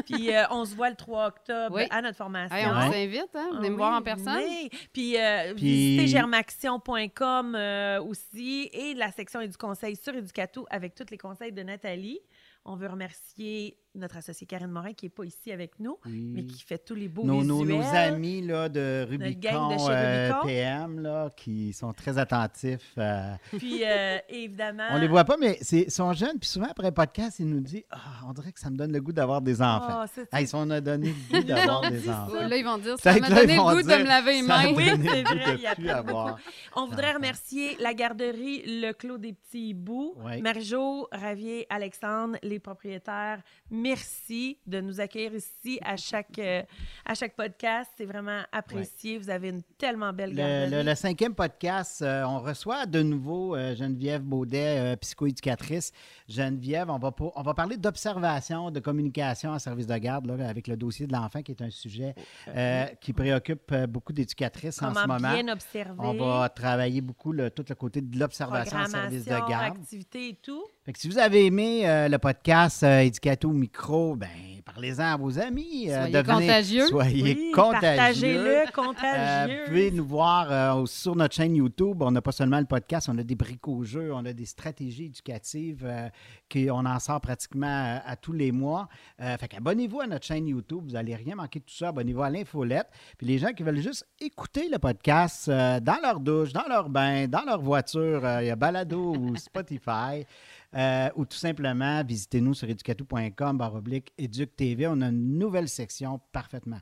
Puis euh, on se voit le 3 octobre Oui. à notre formation. Hey, on Ouais. vous invite, hein? Ah Venez me oui, voir en personne. venez. Puis, euh, Puis- visitez germaction.com euh, aussi et la section et du conseil sur Educato avec tous les conseils de Nathalie. On veut remercier notre associée Karine Morin qui n'est pas ici avec nous, Oui. mais qui fait tous les beaux nos, nos- visuels. nos amis là, de de Rubicon, chez euh, Rubicon. PM là, qui sont très attentifs. euh, Puis euh, évidemment... on les voit pas, mais c'est- ils sont jeunes. Puis souvent, après le podcast, ils nous disent ah, on dirait que ça me donne le goût d'avoir des enfants. Ah, c'est- Ah, ils sont a donné le goût d'avoir des enfants. ça. Là, ils vont dire, ça Peut-être m'a donné le goût de dire, me laver les ça mains. Oui, c'est vrai, de il y a plus de avoir On voudrait remercier la garderie Le Clos des Petits Hiboux, Oui. Marie-Jo, Ravier, Alexandre, les propriétaires. Merci de nous accueillir ici à chaque, euh, à chaque podcast. C'est vraiment apprécié. Vous avez une tellement belle Le, le- le cinquième podcast, euh, on reçoit de nouveau euh, Geneviève Baudet, psychoéducatrice. Geneviève, on va, pour- on va parler d'observation, de communication en service de garde là, avec le dossier de l'enfant, qui est un sujet euh, qui préoccupe beaucoup d'éducatrices en ce moment. bien observer. On va travailler beaucoup le, tout le côté de l'observation en service de garde. et tout. Fait que si vous avez aimé euh, le podcast euh, Éducato micro, ben parlez-en à vos amis. euh, Soyez devenez- contagieux. Soyez Oui, contagieux. Partagez-le, Euh, contagieux. vous pouvez nous voir euh, sur notre chaîne YouTube. On n'a pas seulement le podcast, on a des bricots jeux, on a des stratégies éducatives euh, qu'on en sort pratiquement euh, à tous les mois. Euh, fait qu'abonnez-vous à notre chaîne YouTube, vous n'allez rien manquer de tout ça. Abonnez-vous à l'infolette. Puis les gens qui veulent juste écouter le podcast euh, dans leur douche, dans leur bain, dans leur voiture, euh, il y a Balado ou Spotify. Euh, ou tout simplement visitez-nous sur educatou.com baroblique TV. On a une nouvelle section parfaitement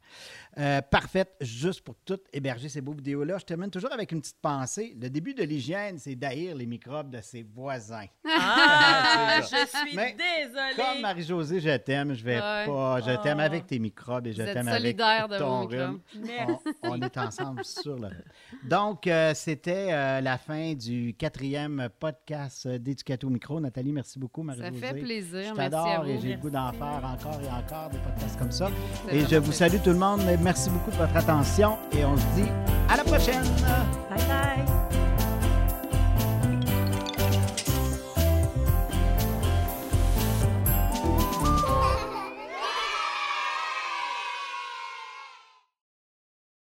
euh, parfaite juste pour tout héberger ces beaux vidéos-là. Je termine toujours avec une petite pensée. Le début de l'hygiène, c'est d'haïr les microbes de ses voisins. Ah, je suis Mais désolée. Comme Marie-Josée, je t'aime, je vais Ouais. pas. Je t'aime Oh. avec tes microbes et je t'aime avec de ton rhume. On, on est ensemble sur le. Donc, euh, c'était euh, la fin du quatrième podcast euh, d'Éducato Micro. Nathalie, merci beaucoup, Ça Marie-Josée. fait plaisir. Je Merci à t'adore et vous. j'ai le goût d'en faire encore et encore des podcasts comme ça. Et je vous salue tout le monde. Merci beaucoup de votre attention et on se dit à la prochaine. Bye bye.